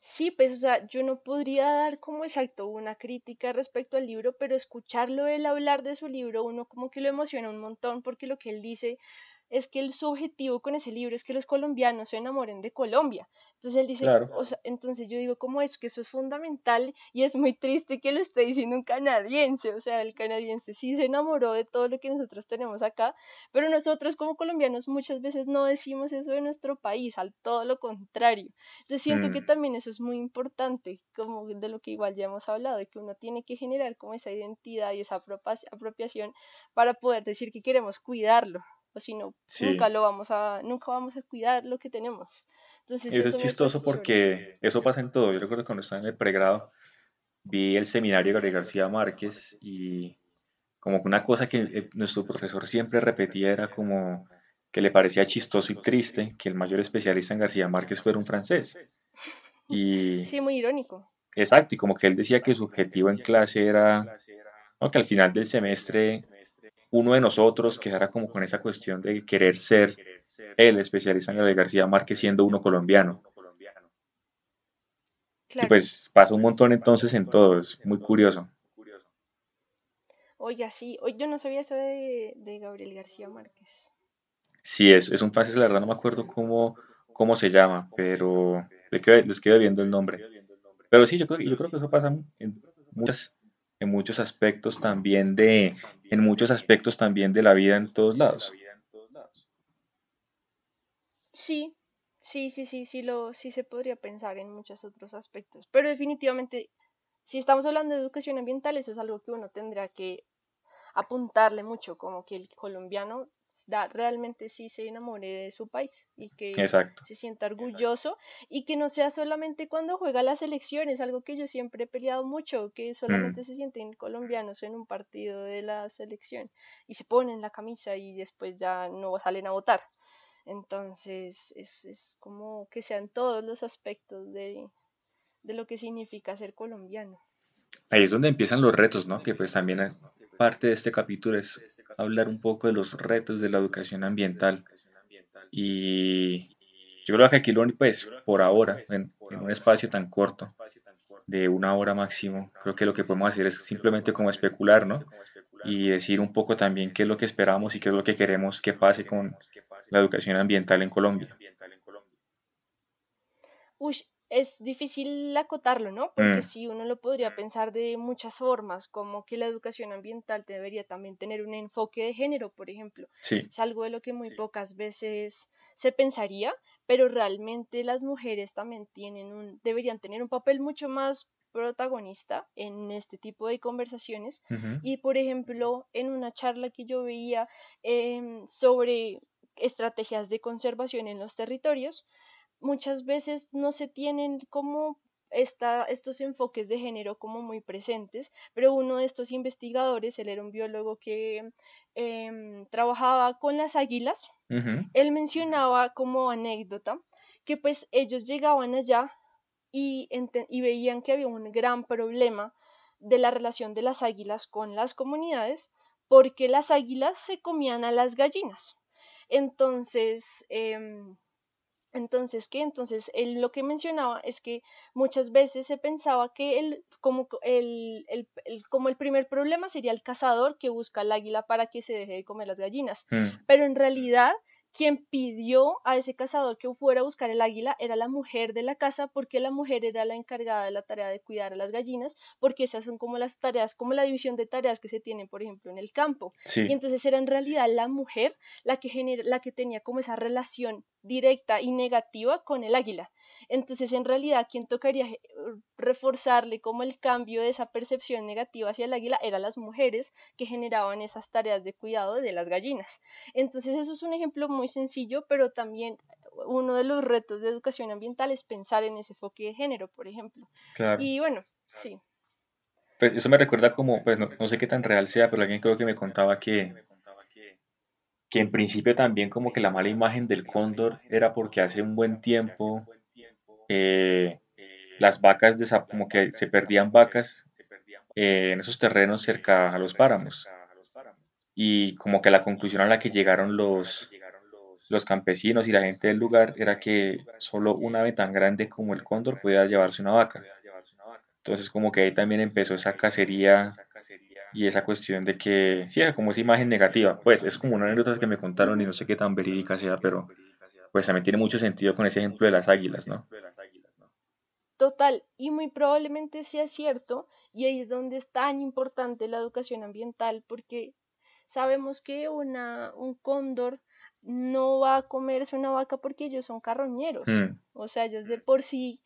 sí, pues, o sea, yo no podría dar como exacto una crítica respecto al libro, pero escucharlo él hablar de su libro, uno como que lo emociona un montón, porque lo que él dice es que el, su objetivo con ese libro es que los colombianos se enamoren de Colombia. Entonces él dice, Claro. o sea, entonces yo digo, ¿cómo es que eso es fundamental? Y es muy triste que lo esté diciendo un canadiense, o sea, el canadiense sí se enamoró de todo lo que nosotros tenemos acá, pero nosotros como colombianos muchas veces no decimos eso de nuestro país, al todo lo contrario. Entonces siento que Mm, también eso es muy importante, como de lo que igual ya hemos hablado, de que uno tiene que generar como esa identidad y esa apropiación para poder decir que queremos cuidarlo o si no, nunca sí. lo vamos a, nunca vamos a cuidar lo que tenemos. Entonces Eso es eso me chistoso porque eso pasa en todo. Yo recuerdo cuando estaba en el pregrado, vi el seminario de Gabriel García Márquez y como que una cosa que eh, nuestro profesor siempre repetía era como que le parecía chistoso y triste que el mayor especialista en García Márquez fuera un francés. Y Sí, muy irónico. exacto, y como que él decía que su objetivo en clase era, ¿no? que al final del semestre uno de nosotros quedara como con esa cuestión de querer ser el especialista en Gabriel García Márquez siendo uno colombiano. Y pues pasa un montón entonces en todo, es muy curioso. Oiga, sí, yo no sabía eso de, de Gabriel García Márquez. Sí, es, es un francés, la verdad no me acuerdo cómo, cómo se llama, pero les quedo, les quedo viendo el nombre. Pero sí, yo creo, yo creo que eso pasa en muchas, en muchos aspectos también de, en muchos aspectos también de la vida en todos lados. Sí, sí, sí, sí, sí, lo, sí se podría pensar en muchos otros aspectos. Pero definitivamente, si estamos hablando de educación ambiental, eso es algo que uno tendrá que apuntarle mucho, como que el colombiano da, realmente sí se enamore de su país y que Exacto. se sienta orgulloso y que no sea solamente cuando juega las elecciones, algo que yo siempre he peleado mucho, que solamente Mm, se sienten colombianos en un partido de la selección y se ponen la camisa y después ya no salen a votar. Entonces es, es como que sean todos los aspectos de, de lo que significa ser colombiano. Ahí es donde empiezan los retos, ¿no? Que pues también eh, parte de este capítulo es hablar un poco de los retos de la educación ambiental. Y yo creo que aquí lo único, pues, por ahora, en, un espacio tan corto, de una hora máximo, creo que lo que podemos hacer es simplemente como especular, ¿no? Y decir un poco también qué es lo que esperamos y qué es lo que queremos que pase con la educación ambiental en Colombia. Uy, es difícil acotarlo, ¿no? Porque Mm, sí, uno lo podría pensar de muchas formas, como que la educación ambiental debería también tener un enfoque de género, por ejemplo. sí, Es algo de lo que muy pocas veces se pensaría, pero realmente las mujeres también tienen un, deberían tener un papel mucho más protagonista en este tipo de conversaciones. Y por ejemplo, en una charla que yo veía em, sobre estrategias de conservación en los territorios, muchas veces no se tienen como estos enfoques de género como muy presentes, pero uno de estos investigadores, él era un biólogo que em, trabajaba con las águilas, él mencionaba como anécdota que pues ellos llegaban allá y, y veían que había un gran problema de la relación de las águilas con las comunidades porque las águilas se comían a las gallinas. Entonces, em, entonces, ¿qué? Entonces, él lo que mencionaba es que muchas veces se pensaba que el, como, el, el, como el primer problema sería el cazador que busca al águila para que se deje de comer las gallinas. Mm. Pero en realidad quien pidió a ese cazador que fuera a buscar el águila era la mujer de la casa, porque la mujer era la encargada de la tarea de cuidar a las gallinas, porque esas son como las tareas, como la división de tareas que se tienen, por ejemplo, en el campo. Y entonces era en realidad la mujer la que, genera, la que tenía como esa relación directa y negativa con el águila. Entonces, en realidad, quien tocaría eh, reforzarle como el cambio de esa percepción negativa hacia el águila eran las mujeres que generaban esas tareas de cuidado de las gallinas. Entonces, eso es un ejemplo muy sencillo, pero también uno de los retos de educación ambiental es pensar en ese enfoque de género, por ejemplo. Y bueno, sí. Pues eso me recuerda como, pues no, no sé qué tan real sea, pero alguien creo que me contaba que que en principio también como que la mala imagen del cóndor era porque hace un buen tiempo eh, las vacas, como que se perdían vacas eh, en esos terrenos cerca a los páramos. Y como que la conclusión a la que llegaron los, los campesinos y la gente del lugar era que solo un ave tan grande como el cóndor podía llevarse una vaca. Entonces como que ahí también empezó esa cacería y esa cuestión de que, sí, como esa imagen negativa. Pues es como una anécdota que me contaron y no sé qué tan verídica sea, pero pues también tiene mucho sentido con ese ejemplo de las águilas, ¿no? Total, y muy probablemente sea cierto, y ahí es donde es tan importante la educación ambiental, porque sabemos que una, un cóndor no va a comerse una vaca porque ellos son carroñeros, mm. o sea, ellos de por sí,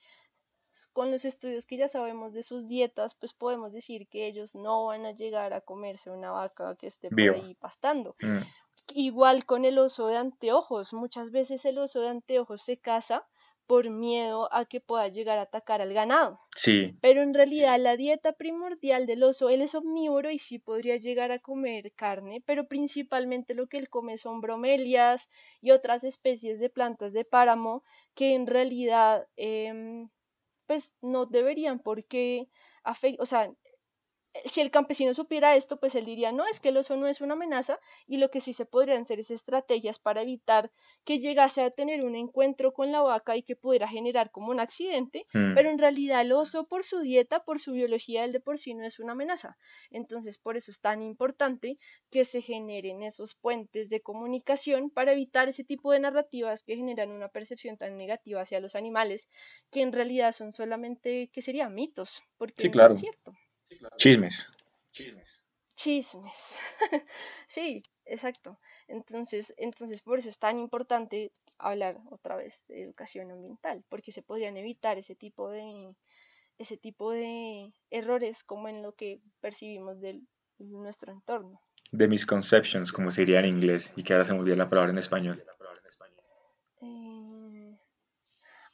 con los estudios que ya sabemos de sus dietas, pues podemos decir que ellos no van a llegar a comerse una vaca que esté por ahí pastando. Mm. Igual con el oso de anteojos, muchas veces el oso de anteojos se caza por miedo a que pueda llegar a atacar al ganado. Sí. Pero en realidad la dieta primordial del oso, él es omnívoro y sí podría llegar a comer carne, pero principalmente lo que él come son bromelias y otras especies de plantas de páramo que en realidad em, pues no deberían porque o sea, si el campesino supiera esto, pues él diría, no, es que el oso no es una amenaza y lo que sí se podrían hacer es estrategias para evitar que llegase a tener un encuentro con la vaca y que pudiera generar como un accidente, mm. pero en realidad el oso por su dieta, por su biología, el de por sí no es una amenaza. Entonces, por eso es tan importante que se generen esos puentes de comunicación para evitar ese tipo de narrativas que generan una percepción tan negativa hacia los animales, que en realidad son solamente, que serían mitos, porque no es cierto. Chismes. Chismes. Chismes. sí, exacto. Entonces, entonces, por eso es tan importante hablar otra vez de educación ambiental, porque se podrían evitar ese tipo de ese tipo de errores como en lo que percibimos de nuestro entorno. De misconceptions, como se diría en inglés, y que ahora se me olvidó la palabra en español. Eh...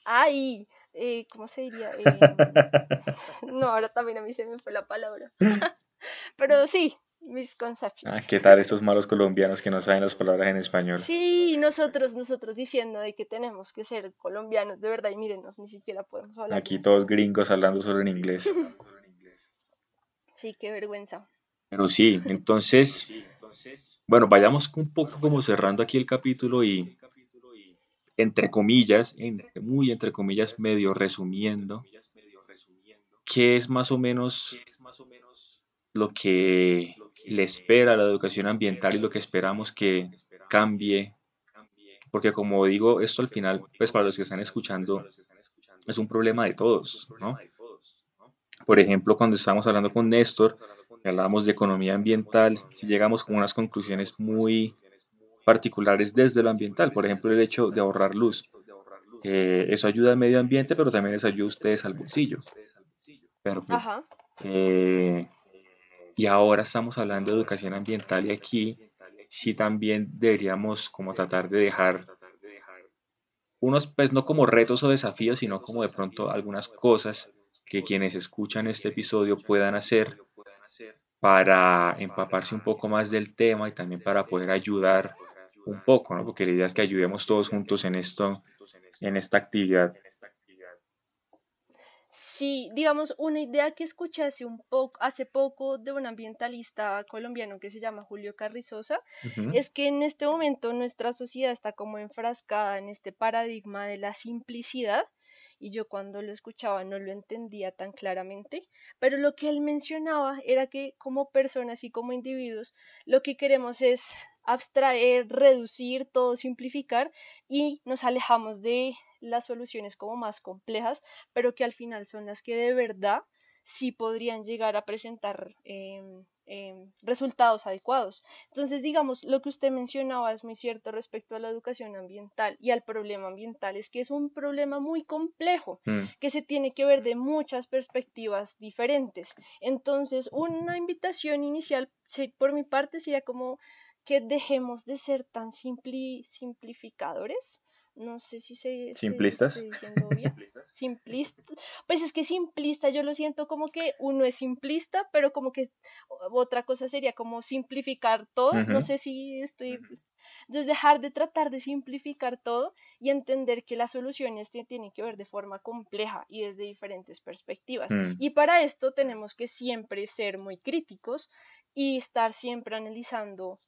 ¡Ay! Eh, ¿cómo se diría? Eh, no, ahora también a mí se me fue la palabra. Pero sí, misconceptions. Ah, ¿qué tal estos malos colombianos que no saben las palabras en español? Sí, nosotros, nosotros diciendo de que tenemos que ser colombianos, de verdad, y mírenos, ni siquiera podemos hablar. Aquí todos gringos hablando solo en inglés. sí, qué vergüenza. Pero sí, entonces, bueno, vayamos un poco como cerrando aquí el capítulo y entre comillas, muy entre comillas, medio resumiendo, qué es más o menos lo que le espera a la educación ambiental y lo que esperamos que cambie. Porque como digo, esto al final, pues para los que están escuchando, es un problema de todos, ¿no? Por ejemplo, cuando estábamos hablando con Néstor, hablábamos de economía ambiental, llegamos con unas conclusiones muy particulares desde lo ambiental, por ejemplo el hecho de ahorrar luz. Eh, eso ayuda al medio ambiente, pero también les ayuda a ustedes al bolsillo. Pero pues, eh, y ahora estamos hablando de educación ambiental y aquí sí también deberíamos como tratar de dejar unos, pues no como retos o desafíos, sino como de pronto algunas cosas que quienes escuchan este episodio puedan hacer para empaparse un poco más del tema y también para poder ayudar un poco, ¿no? Porque la idea es que ayudemos todos juntos en esto, en esta actividad. Sí, digamos, una idea que escuché hace, un poco, hace poco de un ambientalista colombiano que se llama Julio Carrizosa, es que en este momento nuestra sociedad está como enfrascada en este paradigma de la simplicidad y yo cuando lo escuchaba no lo entendía tan claramente, pero lo que él mencionaba era que como personas y como individuos lo que queremos es abstraer, reducir, todo simplificar y nos alejamos de las soluciones como más complejas, pero que al final son las que de verdad sí podrían llegar a presentar em, em, resultados adecuados. Entonces, digamos, lo que usted mencionaba es muy cierto respecto a la educación ambiental y al problema ambiental, es que es un problema muy complejo, mm. que se tiene que ver de muchas perspectivas diferentes. Entonces, una invitación inicial por mi parte sería como que dejemos de ser tan simplificadores no sé si se... ¿Simplistas? Simplista. Pues es que simplista yo lo siento como que uno es simplista, pero como que otra cosa sería como simplificar todo. No sé si estoy... Entonces dejar de tratar de simplificar todo y entender que las soluciones tienen que ver de forma compleja y desde diferentes perspectivas. Mm. Y para esto tenemos que siempre ser muy críticos y estar siempre analizando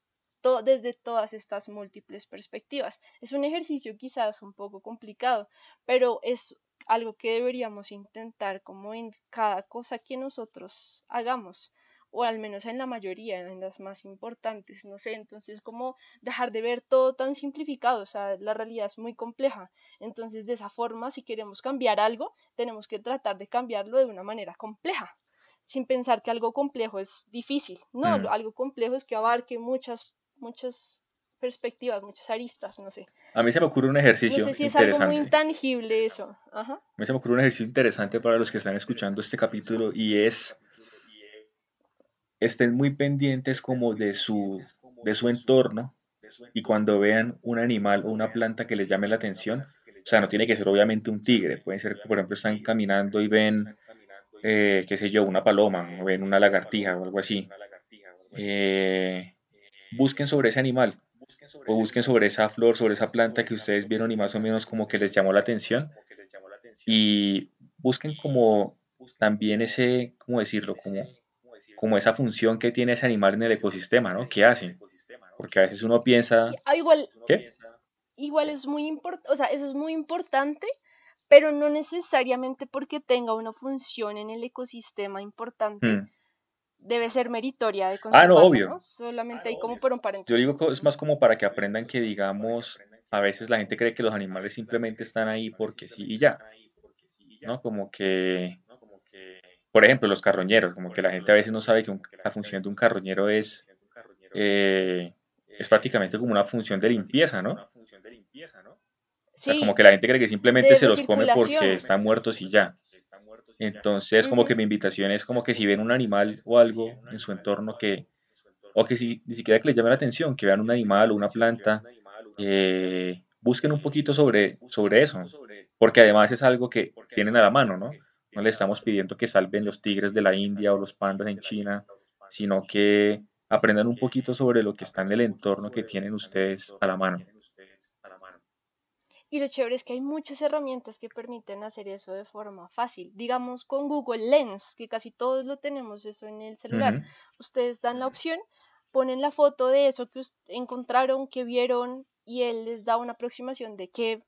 desde todas estas múltiples perspectivas. Es un ejercicio quizás un poco complicado, pero es algo que deberíamos intentar como en cada cosa que nosotros hagamos o al menos en la mayoría, en las más importantes, no sé, entonces como dejar de ver todo tan simplificado, o sea, la realidad es muy compleja, entonces de esa forma, si queremos cambiar algo, tenemos que tratar de cambiarlo de una manera compleja, sin pensar que algo complejo es difícil, no, mm. algo complejo es que abarque muchas muchas perspectivas, muchas aristas, no sé. A mí se me ocurre un ejercicio. No sé si es algo muy intangible eso. A mí se me ocurre un ejercicio interesante para los que están escuchando este capítulo y es estén muy pendientes como de su, de su entorno y cuando vean un animal o una planta que les llame la atención, o sea, no tiene que ser obviamente un tigre, puede ser que por ejemplo están caminando y ven, eh, qué sé yo, una paloma o ven una lagartija o algo así. Eh, busquen sobre ese animal o busquen sobre esa flor, sobre esa planta que ustedes vieron y más o menos como que les llamó la atención y busquen como también ese, ¿cómo decirlo? Como, como esa función que tiene ese animal en el ecosistema, ¿no? ¿Qué hace? Porque a veces uno piensa... Ah, igual, ¿Qué? Igual es muy importante, o sea, eso es muy importante, pero no necesariamente porque tenga una función en el ecosistema importante. Hmm debe ser meritoria de Ah, no, obvio. Solamente hay como por un paréntesis. Yo digo que es más como para que aprendan que, digamos, a veces la gente cree que los animales simplemente están ahí porque sí y ya. ¿No? Como que, por ejemplo, los carroñeros, como que la gente a veces no sabe que la función de un carroñero es, eh, es prácticamente como una función de limpieza, ¿no? Sí, como que la gente cree que simplemente se los come porque están muertos y ya. Entonces, como que mi invitación es como que si ven un animal o algo en su entorno que, o que si ni siquiera que les llame la atención, que vean un animal o una planta, eh, busquen un poquito sobre, sobre eso, porque además es algo que tienen a la mano, ¿no? No les estamos pidiendo que salven los tigres de la India o los pandas en China, sino que aprendan un poquito sobre lo que está en el entorno que tienen ustedes a la mano. Y lo chévere es que hay muchas herramientas que permiten hacer eso de forma fácil. Digamos con Google Lens, que casi todos lo tenemos eso en el celular. Ustedes dan la opción, ponen la foto de eso que encontraron, que vieron, y él les da una aproximación de qué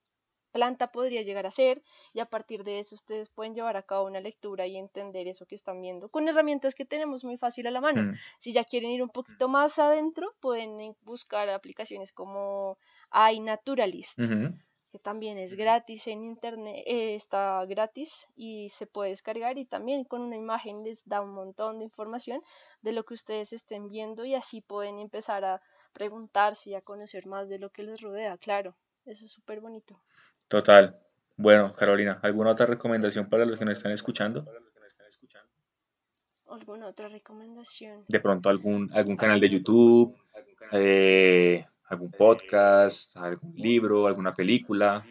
planta podría llegar a ser y a partir de eso ustedes pueden llevar a cabo una lectura y entender eso que están viendo con herramientas que tenemos muy fácil a la mano. Mm. Si ya quieren ir un poquito más adentro, pueden buscar aplicaciones como iNaturalist que también es gratis en internet, eh, está gratis y se puede descargar y también con una imagen les da un montón de información de lo que ustedes estén viendo y así pueden empezar a preguntarse y a conocer más de lo que les rodea, claro, eso es súper bonito. Total. Bueno, Carolina, ¿alguna otra recomendación para los que nos están escuchando? ¿Alguna otra recomendación? De pronto algún, algún canal de YouTube, eh, algún podcast, algún libro, alguna película.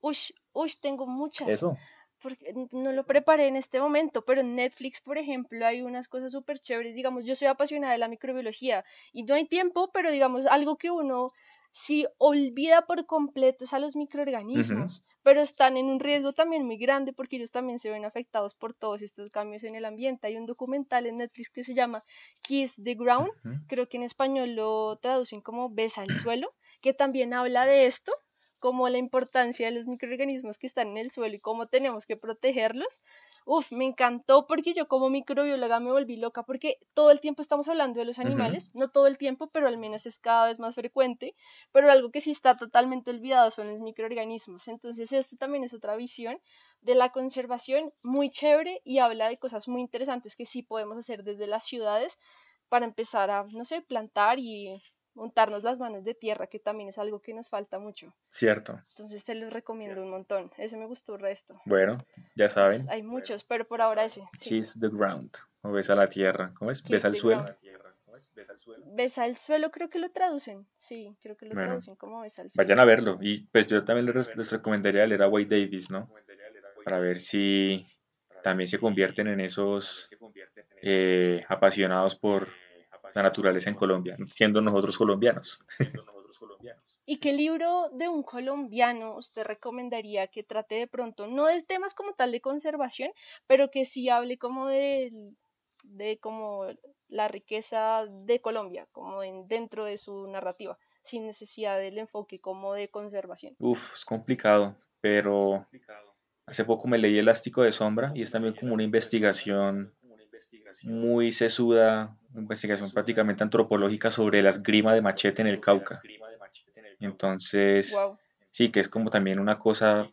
Ush, ush, tengo muchas. Eso. Porque no lo preparé en este momento, pero en Netflix, por ejemplo, hay unas cosas súper chéveres. Digamos, yo soy apasionada de la microbiología y no hay tiempo, pero digamos, algo que uno si olvida por completo a los microorganismos, pero están en un riesgo también muy grande porque ellos también se ven afectados por todos estos cambios en el ambiente. Hay un documental en Netflix que se llama Kiss the Ground, creo que en español lo traducen como Besa el suelo, que también habla de esto como la importancia de los microorganismos que están en el suelo y cómo tenemos que protegerlos. Uf, me encantó porque yo como microbióloga me volví loca porque todo el tiempo estamos hablando de los animales, no todo el tiempo, pero al menos es cada vez más frecuente, pero algo que sí está totalmente olvidado son los microorganismos. Entonces, esto también es otra visión de la conservación muy chévere y habla de cosas muy interesantes que sí podemos hacer desde las ciudades para empezar a, no sé, plantar y montarnos las manos de tierra, que también es algo que nos falta mucho. Cierto. Entonces te los recomiendo un montón. Ese me gustó el resto. Bueno, ya saben. hay muchos, pero por ahora ese. Kiss the ground, o besa la tierra. ¿Cómo es? besa el suelo. Besa el suelo. Besa el suelo, creo que lo traducen. Sí, creo que lo traducen como besa el suelo. Vayan a verlo. Y pues yo también les, les recomendaría leer a Wade Davis, ¿no? Para ver si también se convierten en esos eh, apasionados por la naturaleza en Colombia, siendo nosotros colombianos. ¿Y qué libro de un colombiano usted recomendaría que trate de pronto, no de temas como tal de conservación, pero que sí hable como de, de como la riqueza de Colombia, como en, dentro de su narrativa, sin necesidad del enfoque como de conservación? Uf, es complicado, pero hace poco me leí Elástico de Sombra y es también como una investigación muy sesuda, investigación prácticamente antropológica sobre la esgrima de machete en el Cauca. Entonces, sí, que es como también una cosa,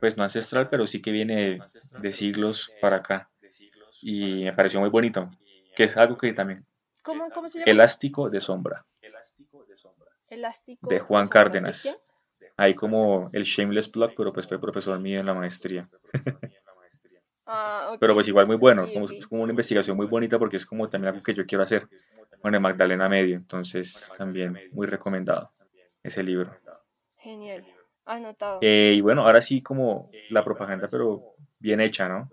pues no ancestral, pero sí que viene de, siglos para acá. Y me pareció muy bonito, que es algo que también... ¿Cómo, cómo se llama? Elástico de sombra. Elástico de Juan Cárdenas. Ahí como el Shameless Plug, pero pues fue profesor mío en la maestría. Ah, Pero pues igual muy bueno, es como una investigación muy bonita porque es como también algo que yo quiero hacer con el Magdalena Medio, entonces también muy recomendado ese libro. Genial, anotado. Eh, y bueno, ahora sí como la propaganda, pero bien hecha, ¿no?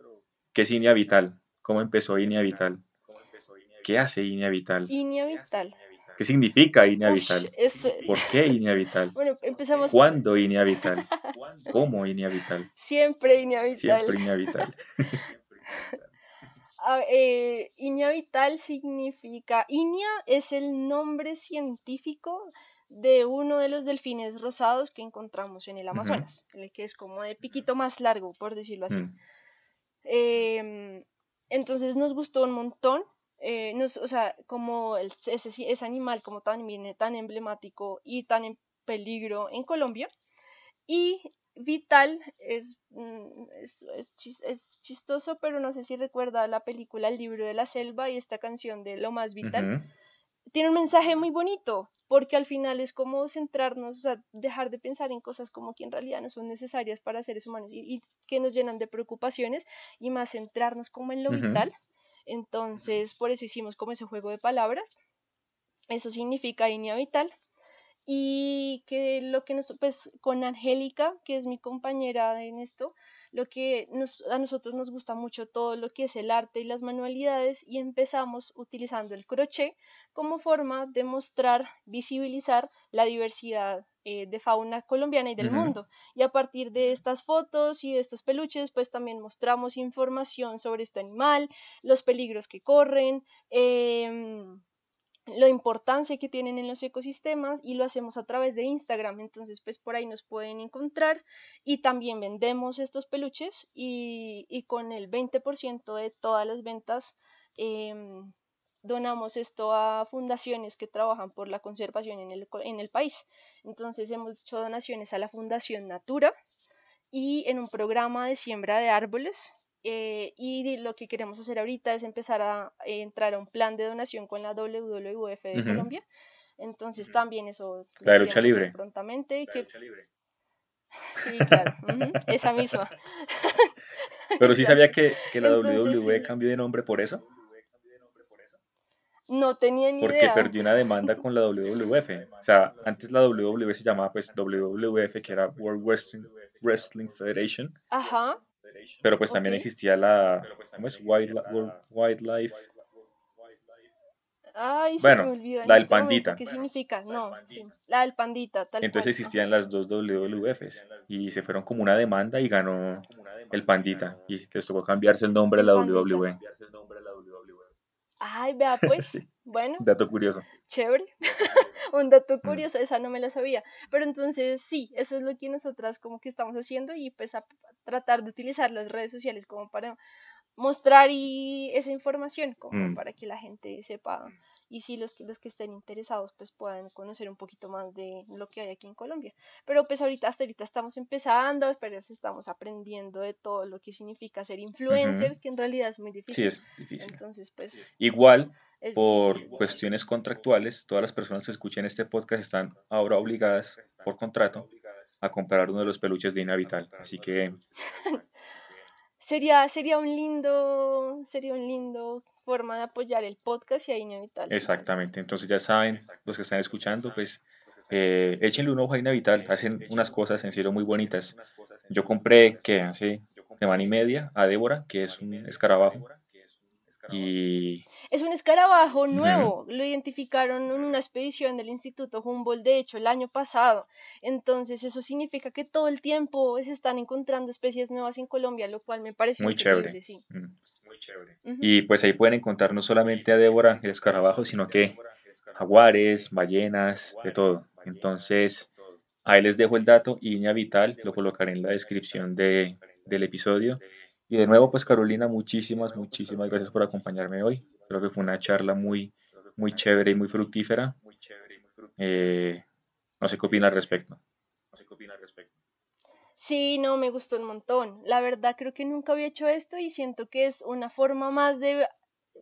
¿Qué es Inia Vital? ¿Cómo empezó Inia Vital? ¿Qué hace Inia Vital? Inia Vital. ¿Qué significa INEA vital? ¿Por qué INEA vital? Bueno, empezamos. ¿Cuándo INEA vital? ¿Cómo INEA vital? Siempre INEA vital. Siempre INEA vital. eh, vital significa. INEA es el nombre científico de uno de los delfines rosados que encontramos en el Amazonas, el que es como de piquito más largo, por decirlo así. Mm. Em, entonces nos gustó un montón eh, o sea, como ese, ese, animal como tan, tan emblemático y tan en peligro en Colombia. Y Vital es, mm, es, es, chistoso, pero no sé si recuerda la película El libro de la selva y esta canción de Lo más vital. Tiene un mensaje muy bonito, porque al final es como centrarnos, o sea, dejar de pensar en cosas como que en realidad no son necesarias para seres humanos y, que nos llenan de preocupaciones y más centrarnos como en lo vital entonces, por eso hicimos como ese juego de palabras. Eso significa línea vital. Y que lo que nos, pues con Angélica, que es mi compañera en esto, lo que a nosotros nos gusta mucho todo lo que es el arte y las manualidades y empezamos utilizando el crochet como forma de mostrar, visibilizar la diversidad eh, de fauna colombiana y del mundo. Y a partir de estas fotos y de estos peluches, pues también mostramos información sobre este animal, los peligros que corren, em, la importancia que tienen en los ecosistemas y lo hacemos a través de Instagram. Entonces, pues por ahí nos pueden encontrar y también vendemos estos peluches y, y con el 20% de todas las ventas em, donamos esto a fundaciones que trabajan por la conservación en el, en el país. Entonces hemos hecho donaciones a la Fundación Natura y en un programa de siembra de árboles. Eh, y lo que queremos hacer ahorita es empezar a, entrar a un plan de donación con la WWF de Colombia. Entonces también eso... La lucha libre. Prontamente. que, Sí, claro, esa misma. Pero sí sabía que, la WWE cambió de nombre por eso. No tenía ni Porque perdió una demanda con la WWF. O sea, antes la WWE se llamaba pues WWF, que era World Wrestling, Federation. Ajá. Pero pues también existía la, ¿cómo es? Wildlife Ay, bueno, se me olvidó la del este pandita. ¿Qué significa? No, sí. La del pandita, tal Entonces existían las dos WWFs y se fueron como una demanda y ganó el pandita y les tocó cambiarse el nombre a la WWE. Ay, vea pues. Bueno. Dato curioso. Chévere. Un dato mm. curioso, esa no me la sabía. Pero entonces sí, eso es lo que nosotras como que estamos haciendo y pues a tratar de utilizar las redes sociales como para mostrar y esa información como mm. para que la gente sepa y si los que los que estén interesados pues puedan conocer un poquito más de lo que hay aquí en Colombia. Pero pues ahorita hasta ahorita estamos empezando apenas estamos aprendiendo de todo lo que significa ser influencers que en realidad es muy difícil. sí es difícil. Entonces pues igual por cuestiones contractuales todas las personas que escuchen este podcast están ahora obligadas por contrato a comprar uno de los peluches de Inavital. Así que sería, sería un lindo, sería un lindo forma de apoyar el podcast y a Inavital. Exactamente, entonces ya saben, los que están escuchando, pues eh, échenle un ojo a Inavital, hacen unas cosas en serio muy bonitas. Yo compré, que hace semana y media, a Débora, que es un escarabajo, y... Es un escarabajo nuevo, lo identificaron en una expedición del Instituto Humboldt, de hecho, el año pasado. Entonces, eso significa que todo el tiempo se están encontrando especies nuevas en Colombia, lo cual me parece muy chévere. Sí. Muy chévere. Y pues ahí pueden encontrar no solamente a Débora, el escarabajo, sino que jaguares, ballenas, de todo. Entonces, ahí les dejo el dato y Iña Vital lo colocaré en la descripción de, del episodio. Y de nuevo, pues Carolina, muchísimas, muchísimas gracias por acompañarme hoy. Creo que fue una charla muy, muy chévere y muy fructífera. Eh, no sé qué opina al respecto. No sé qué opina al respecto. Sí, no, me gustó un montón. La verdad creo que nunca había hecho esto y siento que es una forma más de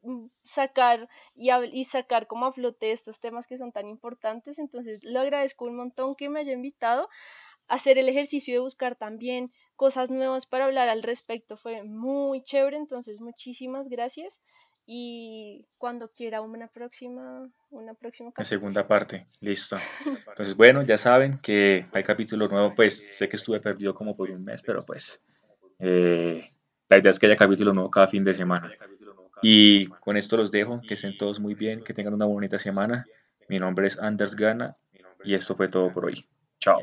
mm, sacar y, y sacar como a flote estos temas que son tan importantes. Entonces, lo agradezco un montón que me haya invitado hacer el ejercicio de buscar también cosas nuevas para hablar al respecto. Fue muy chévere, entonces muchísimas gracias. Y cuando quiera una próxima una próxima la segunda parte listo. Entonces bueno ya saben que hay capítulo nuevo pues sé que estuve perdido como por un mes pero pues eh, la idea es que haya capítulo nuevo cada fin de semana. Y con esto los dejo que estén todos muy bien que tengan una bonita semana. Mi nombre es Anders Gana y esto fue todo por hoy. Chao